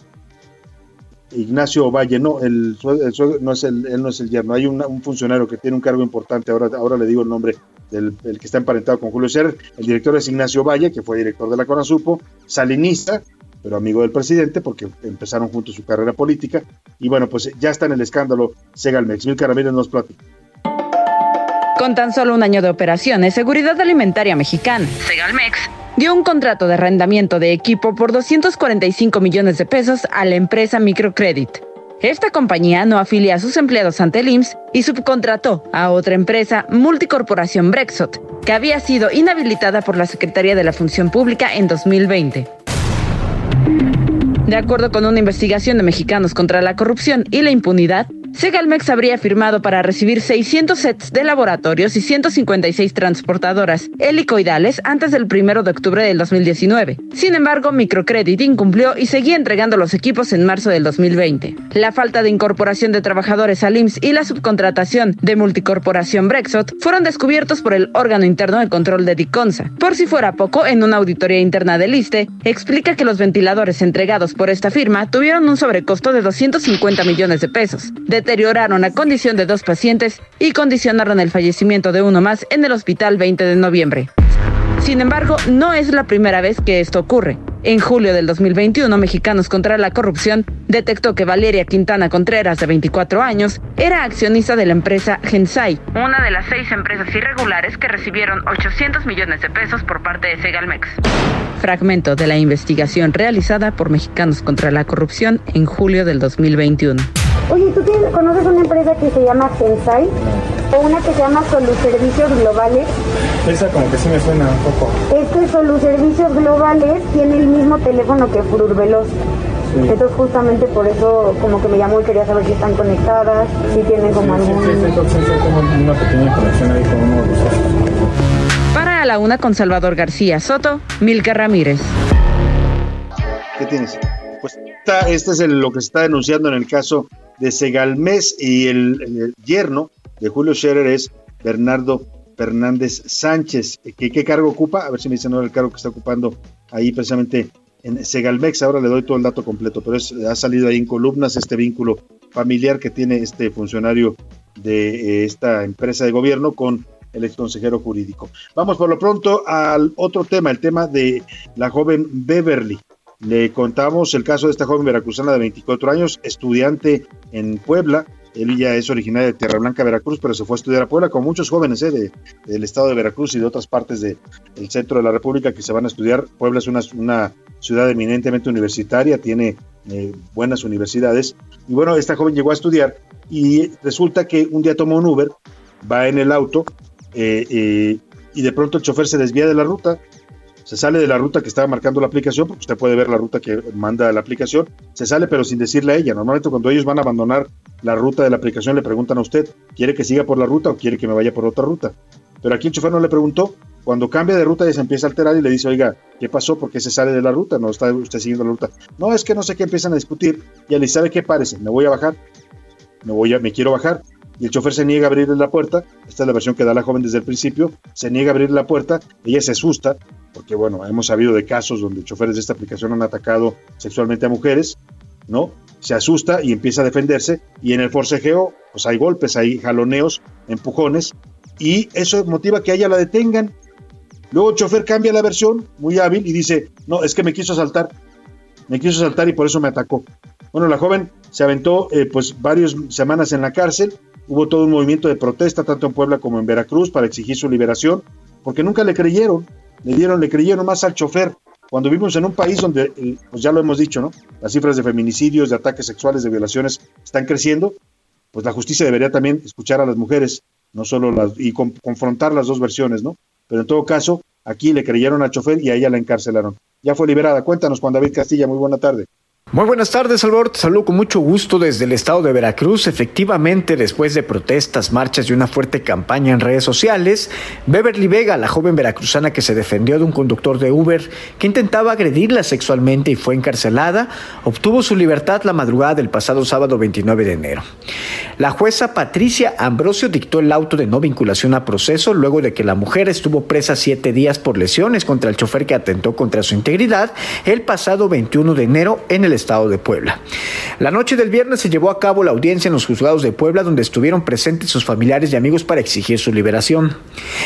Ignacio Valle, no, el, no es el, él no es el yerno, hay un, funcionario que tiene un cargo importante, ahora, ahora le digo el nombre del que está emparentado con Julio Scherer, el director es Ignacio Valle, que fue director de la CONASUPO, salinista, pero amigo del presidente, porque empezaron juntos su carrera política, y bueno, pues ya está en el escándalo Segalmex. Mil Ramírez nos platica. Con tan solo un año de operaciones, Seguridad Alimentaria Mexicana, Segalmex, dio un contrato de arrendamiento de equipo por 245 millones de pesos a la empresa Microcredit. Esta compañía no afilia a sus empleados ante el IMSS y subcontrató a otra empresa, Multicorporación Brexot, que había sido inhabilitada por la Secretaría de la Función Pública en 2020. De acuerdo con una investigación de Mexicanos contra la Corrupción y la Impunidad, Segalmex habría firmado para recibir 600 sets de laboratorios y 156 transportadoras helicoidales antes del 1 de octubre del 2019. Sin embargo, Microcredit incumplió y seguía entregando los equipos en marzo del 2020. La falta de incorporación de trabajadores al IMSS y la subcontratación de multicorporación Brexot fueron descubiertos por el órgano interno de control de DICONSA. Por si fuera poco, en una auditoría interna del ISTE, explica que los ventiladores entregados por esta firma tuvieron un sobrecosto de 250 millones de pesos. Deterioraron la condición de dos pacientes y condicionaron el fallecimiento de uno más en el hospital 20 de noviembre. Sin embargo, no es la primera vez que esto ocurre. En julio del 2021, Mexicanos contra la Corrupción detectó que Valeria Quintana Contreras, de 24 años, era accionista de la empresa Gensai, una de las seis empresas irregulares que recibieron 800 millones de pesos por parte de Segalmex. Fragmento de la investigación realizada por Mexicanos contra la Corrupción en julio del 2021. Oye, ¿tú conoces una empresa que se llama Gensai? ¿O una que se llama Soluservicios Globales? Esa como que sí me suena un poco. Es que Soluservicios Globales tiene el mismo teléfono que Fururveloz. Entonces justamente por eso como que me llamó y quería saber si están conectadas, si tienen como algún... Sí, sí, entonces tengo una pequeña conexión ahí con uno de los Para la una con Salvador García Soto, Milka Ramírez. ¿Qué tienes? Pues este es lo que se está denunciando en el caso de Segalmés y el, yerno de Julio Scherer es Bernardo Fernández Sánchez. ¿Qué, ¿Qué, cargo ocupa? A ver si me dicen ahora el cargo que está ocupando ahí precisamente en Segalmex. Ahora le doy todo el dato completo, pero ha salido ahí en columnas este vínculo familiar que tiene este funcionario de eh, esta empresa de gobierno con el ex consejero jurídico. Vamos por lo pronto al otro tema, el tema de la joven Beverly. Le contamos el caso de esta joven veracruzana de 24 años, estudiante en Puebla. Él ya es originaria de Tierra Blanca, Veracruz, pero se fue a estudiar a Puebla, con muchos jóvenes eh, del estado de Veracruz y de otras partes del centro de la República que se van a estudiar. Puebla es una, ciudad eminentemente universitaria, tiene eh, buenas universidades. Y bueno, esta joven llegó a estudiar y resulta que un día toma un Uber, va en el auto eh, y de pronto el chofer se desvía de la ruta, se sale de la ruta que estaba marcando la aplicación, porque usted puede ver la ruta que manda la aplicación, se sale pero sin decirle a ella. Normalmente cuando ellos van a abandonar la ruta de la aplicación le preguntan a usted, ¿quiere que siga por la ruta o quiere que me vaya por otra ruta? Pero aquí el chofer no le preguntó, cuando cambia de ruta ya se empieza a alterar y le dice, oiga, ¿qué pasó? ¿Por qué se sale de la ruta? No está usted siguiendo la ruta. No, es que no sé qué empiezan a discutir. Y él dice, ¿sabe qué parece? Me voy a bajar. Me voy a, me quiero bajar y el chofer se niega a abrirle la puerta. Esta es la versión que da la joven desde el principio. Se niega a abrirle la puerta, ella se asusta, porque bueno, hemos sabido de casos donde choferes de esta aplicación han atacado sexualmente a mujeres, ¿no? Se asusta y empieza a defenderse y en el forcejeo, pues hay golpes, hay jaloneos, empujones y eso motiva que a ella la detengan. Luego el chofer cambia la versión, muy hábil, y dice, no, es que me quiso asaltar, me quiso asaltar y por eso me atacó. Bueno, la joven se aventó eh, pues varias semanas en la cárcel, Hubo todo un movimiento de protesta, tanto en Puebla como en Veracruz, para exigir su liberación, porque nunca le creyeron, le dieron, le creyeron más al chofer. Cuando vivimos en un país donde, eh, pues ya lo hemos dicho, ¿no? Las cifras de feminicidios, de ataques sexuales, de violaciones están creciendo, pues la justicia debería también escuchar a las mujeres, no solo las, y confrontar las dos versiones, ¿no? Pero en todo caso, aquí le creyeron al chofer y a ella la encarcelaron. Ya fue liberada. Cuéntanos, Juan David Castilla, muy buena tarde. Muy buenas tardes, Salvador. Te saludo con mucho gusto desde el estado de Veracruz. Efectivamente, después de protestas, marchas y una fuerte campaña en redes sociales, Beverly Vega, la joven veracruzana que se defendió de un conductor de Uber que intentaba agredirla sexualmente y fue encarcelada, obtuvo su libertad la madrugada del pasado sábado 29 de enero. La jueza Patricia Ambrosio dictó el auto de no vinculación a proceso luego de que la mujer estuvo presa siete días por lesiones contra el chofer que atentó contra su integridad el pasado 21 de enero en el estado de Puebla. La noche del viernes se llevó a cabo la audiencia en los juzgados de Puebla donde estuvieron presentes sus familiares y amigos para exigir su liberación.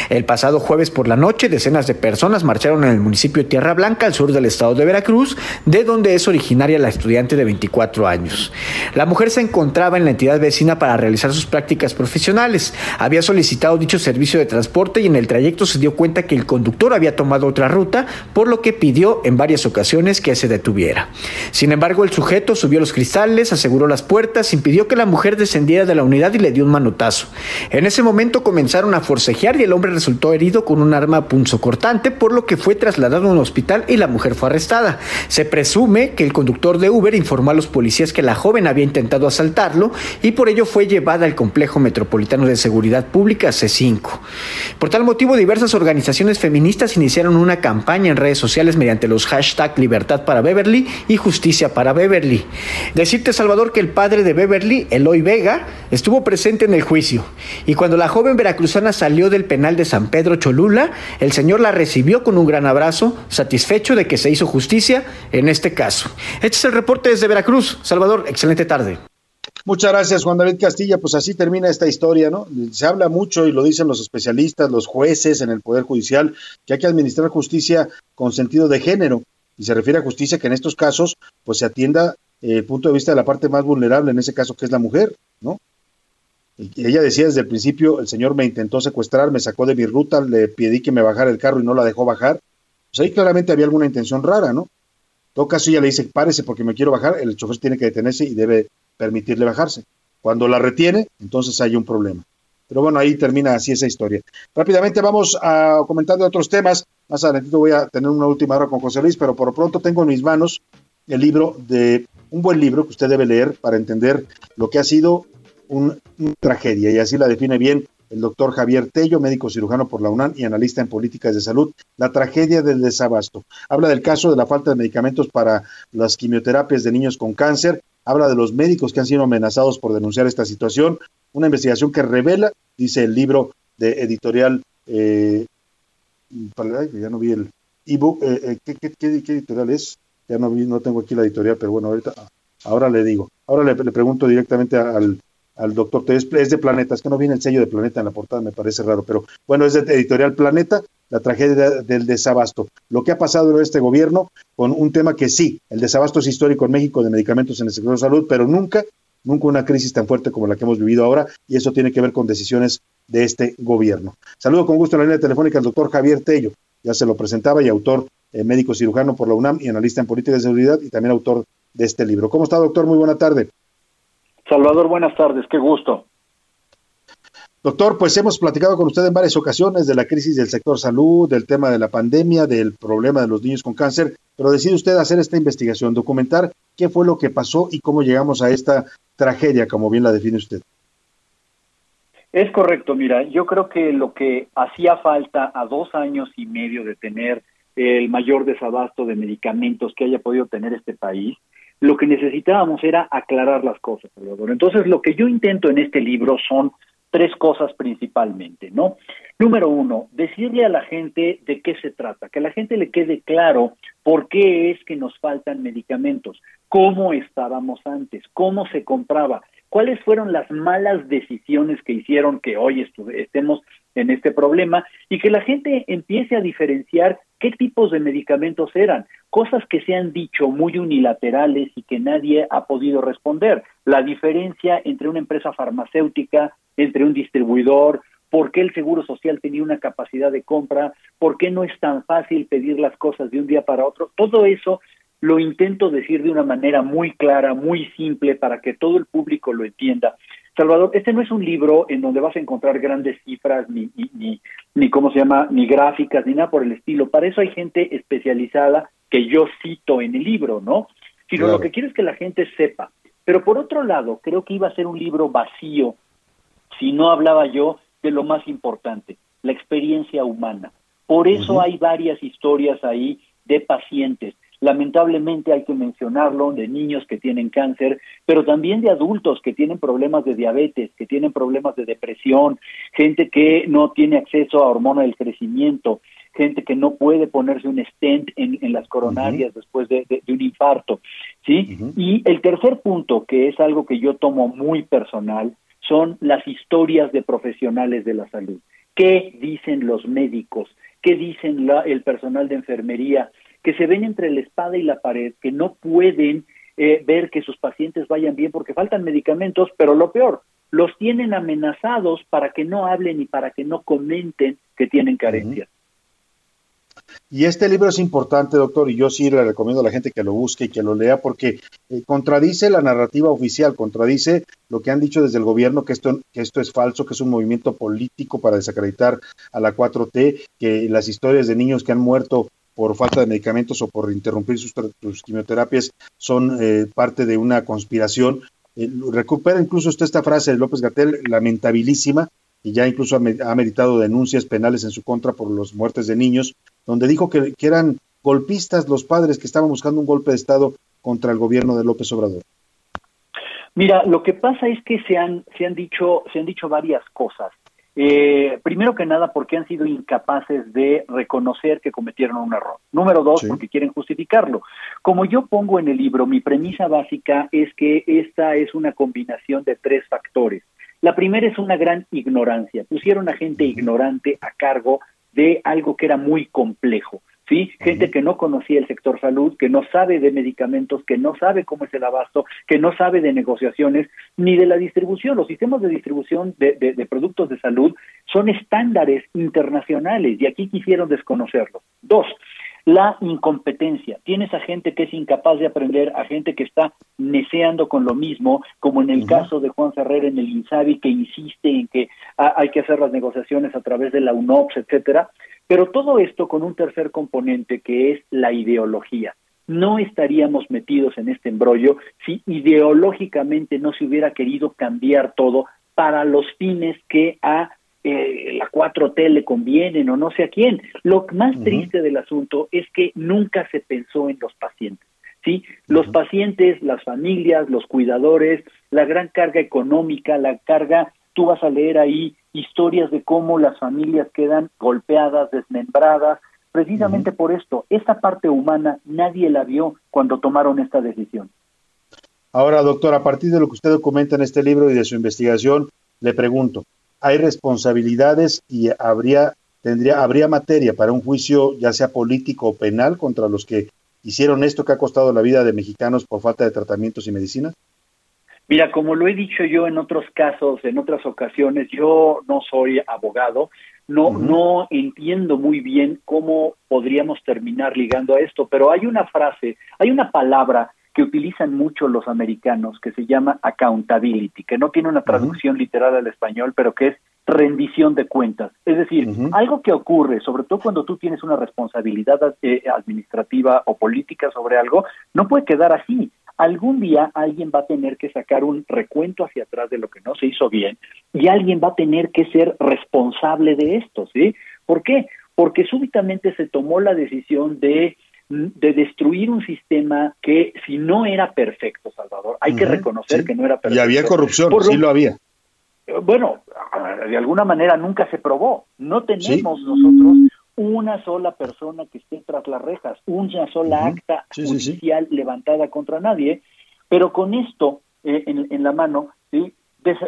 El pasado jueves por la noche decenas de personas marcharon en el municipio Tierra Blanca al sur del estado de Veracruz, de donde es originaria la estudiante de 24 años. La mujer se encontraba en la entidad vecina para realizar sus prácticas profesionales. Había solicitado dicho servicio de transporte y en el trayecto se dio cuenta que el conductor había tomado otra ruta, por lo que pidió en varias ocasiones que se detuviera. Sin embargo, el sujeto subió los cristales, aseguró las puertas, impidió que la mujer descendiera de la unidad y le dio un manotazo. En ese momento comenzaron a forcejear y el hombre resultó herido con un arma punzocortante, por lo que fue trasladado a un hospital y la mujer fue arrestada. Se presume que el conductor de Uber informó a los policías que la joven había intentado asaltarlo y por ello fue llevada al Complejo Metropolitano de Seguridad Pública C5. Por tal motivo, diversas organizaciones feministas iniciaron una campaña en redes sociales mediante los hashtags Libertad para Beverly y Justicia para Beverly. Decirte, Salvador, que el padre de Beverly, Eloy Vega, estuvo presente en el juicio. Y cuando la joven veracruzana salió del penal de San Pedro Cholula, el señor la recibió con un gran abrazo, satisfecho de que se hizo justicia en este caso. Este es el reporte desde Veracruz. Salvador, excelente tarde. Muchas gracias, Juan David Castilla. Pues así termina esta historia, ¿no? Se habla mucho y lo dicen los especialistas, los jueces en el Poder Judicial, que hay que administrar justicia con sentido de género y se refiere a justicia que en estos casos pues se atienda eh, el punto de vista de la parte más vulnerable, en ese caso que es la mujer, ¿no? Y ella decía desde el principio, el señor me intentó secuestrar, me sacó de mi ruta, le pedí que me bajara el carro y no la dejó bajar. Pues ahí claramente había alguna intención rara, ¿no? En todo caso ella le dice, párese porque me quiero bajar, el chofer tiene que detenerse y debe permitirle bajarse. Cuando la retiene, entonces hay un problema. Pero bueno, ahí termina así esa historia. Rápidamente vamos a comentar de otros temas. Más adelante voy a tener una última hora con José Luis, pero por pronto tengo en mis manos el libro de un buen libro que usted debe leer para entender lo que ha sido una tragedia, y así la define bien el doctor Javier Tello, médico cirujano por la UNAM y analista en políticas de salud, la tragedia del desabasto. Habla del caso de la falta de medicamentos para las quimioterapias de niños con cáncer, habla de los médicos que han sido amenazados por denunciar esta situación, una investigación que revela, dice el libro de editorial, eh, ya no vi el ebook, eh, eh ¿qué, editorial es? Ya no, vi, no tengo aquí la editorial, pero bueno, ahorita, ahora le digo, ahora le, pregunto directamente al, al doctor, es, es de Planeta, es que no viene el sello de Planeta en la portada, me parece raro, pero bueno, es de editorial Planeta, la tragedia del desabasto. Lo que ha pasado en este gobierno con un tema que sí, el desabasto es histórico en México de medicamentos en el sector de salud, pero nunca, nunca una crisis tan fuerte como la que hemos vivido ahora, y eso tiene que ver con decisiones de este gobierno. Saludo con gusto en la línea telefónica al doctor Javier Tello, ya se lo presentaba, y autor eh, médico cirujano por la UNAM y analista en política de seguridad, y también autor de este libro. ¿Cómo está, doctor? Muy buena tarde. Salvador, buenas tardes, qué gusto. Doctor, pues hemos platicado con usted en varias ocasiones de la crisis del sector salud, del tema de la pandemia, del problema de los niños con cáncer, pero decide usted hacer esta investigación, documentar qué fue lo que pasó y cómo llegamos a esta tragedia, como bien la define usted. Es correcto, mira, yo creo que lo que hacía falta a dos años y medio de tener el mayor desabasto de medicamentos que haya podido tener este país, lo que necesitábamos era aclarar las cosas, Salvador. Entonces, lo que yo intento en este libro son tres cosas principalmente, ¿no? Número uno, decirle a la gente de qué se trata, que a la gente le quede claro por qué es que nos faltan medicamentos, cómo estábamos antes, cómo se compraba, cuáles fueron las malas decisiones que hicieron que hoy estemos en este problema y que la gente empiece a diferenciar qué tipos de medicamentos eran, cosas que se han dicho muy unilaterales y que nadie ha podido responder. La diferencia entre una empresa farmacéutica, entre un distribuidor, por qué el Seguro Social tenía una capacidad de compra, por qué no es tan fácil pedir las cosas de un día para otro. Todo eso lo intento decir de una manera muy clara, muy simple, para que todo el público lo entienda. Salvador, este no es un libro en donde vas a encontrar grandes cifras, ni, ni, ni, ¿cómo se llama?, ni gráficas, ni nada por el estilo. Para eso hay gente especializada que yo cito en el libro, ¿no? Sino lo que quiero es que la gente sepa. Pero por otro lado, creo que iba a ser un libro vacío si no hablaba yo de lo más importante, la experiencia humana. Por eso hay varias historias ahí de pacientes Lamentablemente hay que mencionarlo de niños que tienen cáncer, pero también de adultos que tienen problemas de diabetes, que tienen problemas de depresión, gente que no tiene acceso a hormona del crecimiento, gente que no puede ponerse un stent en, las coronarias después de, un infarto, ¿sí? Y el tercer punto, que es algo que yo tomo muy personal, son las historias de profesionales de la salud. ¿Qué dicen los médicos? ¿Qué dicen el personal de enfermería? Que se ven entre la espada y la pared, que no pueden eh, ver que sus pacientes vayan bien porque faltan medicamentos, pero lo peor, los tienen amenazados para que no hablen y para que no comenten que tienen carencias. Y este libro es importante, doctor, y yo sí le recomiendo a la gente que lo busque y que lo lea porque eh, contradice la narrativa oficial, contradice lo que han dicho desde el gobierno, que esto, que esto es falso, que es un movimiento político para desacreditar a la 4T, que las historias de niños que han muerto por falta de medicamentos o por interrumpir sus, quimioterapias son eh, parte de una conspiración. Eh, recupera incluso usted esta frase de López Gatel, lamentabilísima, y ya incluso ha, meditado denuncias penales en su contra por las muertes de niños, donde dijo que, que eran golpistas los padres que estaban buscando un golpe de Estado contra el gobierno de López Obrador. Mira, lo que pasa es que se han, se han dicho, se han dicho varias cosas. Eh, primero que nada, porque han sido incapaces de reconocer que cometieron un error. Número dos, porque quieren justificarlo. Como yo pongo en el libro, mi premisa básica es que esta es una combinación de tres factores. La primera es una gran ignorancia. Pusieron a gente ignorante a cargo de algo que era muy complejo. ¿Sí? Gente que no conocía el sector salud, que no sabe de medicamentos, que no sabe cómo es el abasto, que no sabe de negociaciones ni de la distribución. Los sistemas de distribución de, de, productos de salud son estándares internacionales y aquí quisieron desconocerlos. Dos, la incompetencia. Tienes a gente que es incapaz de aprender, a gente que está neceando con lo mismo, como en el caso de Juan Ferrer en el INSABI, que insiste en que hay que hacer las negociaciones a través de la UNOPS, etcétera. Pero todo esto con un tercer componente que es la ideología. No estaríamos metidos en este embrollo si ideológicamente no se hubiera querido cambiar todo para los fines que a eh, la 4T le convienen o no sé a quién. Lo más triste del asunto es que nunca se pensó en los pacientes. ¿sí? Los pacientes, las familias, los cuidadores, la gran carga económica, la carga, tú vas a leer ahí historias de cómo las familias quedan golpeadas, desmembradas, precisamente por esto. Esta parte humana nadie la vio cuando tomaron esta decisión. Ahora, doctor, a partir de lo que usted documenta en este libro y de su investigación, le pregunto, ¿hay responsabilidades y habría tendría habría materia para un juicio ya sea político o penal contra los que hicieron esto que ha costado la vida de mexicanos por falta de tratamientos y medicinas? Mira, como lo he dicho yo en otros casos, en otras ocasiones, yo no soy abogado, no, no entiendo muy bien cómo podríamos terminar ligando a esto, pero hay una frase, hay una palabra que utilizan mucho los americanos que se llama accountability, que no tiene una traducción literal al español, pero que es rendición de cuentas. Es decir, algo que ocurre, sobre todo cuando tú tienes una responsabilidad eh, administrativa o política sobre algo, no puede quedar así. Algún día alguien va a tener que sacar un recuento hacia atrás de lo que no se hizo bien y alguien va a tener que ser responsable de esto, ¿sí? ¿Por qué? Porque súbitamente se tomó la decisión de de destruir un sistema que si no era perfecto, Salvador, hay que reconocer que no era perfecto. Y había corrupción, sí lo había. Bueno, de alguna manera nunca se probó. No tenemos nosotros una sola persona que esté tras las rejas, una sola acta judicial levantada contra nadie, pero con esto eh, en, la mano, ¿sí?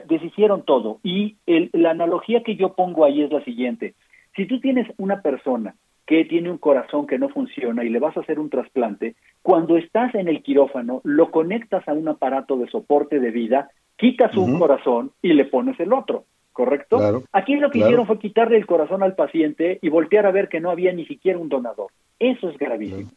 deshicieron todo. Y la analogía que yo pongo ahí es la siguiente. Si tú tienes una persona que tiene un corazón que no funciona y le vas a hacer un trasplante, cuando estás en el quirófano, lo conectas a un aparato de soporte de vida, quitas un corazón y le pones el otro, ¿correcto? Aquí lo que hicieron fue quitarle el corazón al paciente y voltear a ver que no había ni siquiera un donador. Eso es gravísimo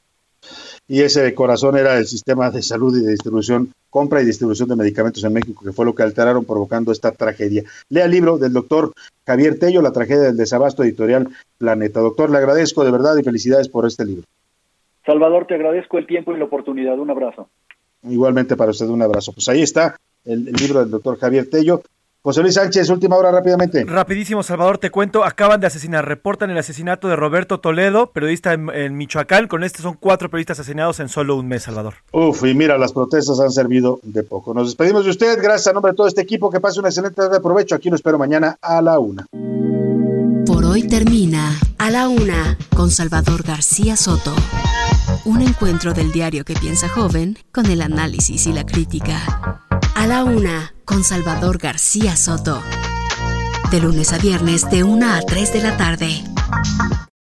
y ese corazón era el sistema de salud y de distribución, compra y distribución de medicamentos en México, que fue lo que alteraron provocando esta tragedia. Lea el libro del doctor Javier Tello, La tragedia del desabasto editorial Planeta. Doctor, le agradezco de verdad y felicidades por este libro. Salvador, te agradezco el tiempo y la oportunidad. Un abrazo. Igualmente para usted un abrazo. Pues ahí está el, el libro del doctor Javier Tello. José Luis Sánchez, última hora rápidamente. Rapidísimo, Salvador, te cuento, acaban de asesinar, reportan el asesinato de Roberto Toledo, periodista en, Michoacán, con este son cuatro periodistas asesinados en solo un mes, Salvador. Uf, y mira, las protestas han servido de poco. Nos despedimos de usted, gracias a nombre de todo este equipo, que pase una excelente tarde de provecho, aquí lo espero mañana a la una. Por hoy termina A la Una con Salvador García Soto. Un encuentro del diario que piensa joven con el análisis y la crítica. A la Una con Salvador García Soto. De lunes a viernes de 1 a 3 de la tarde.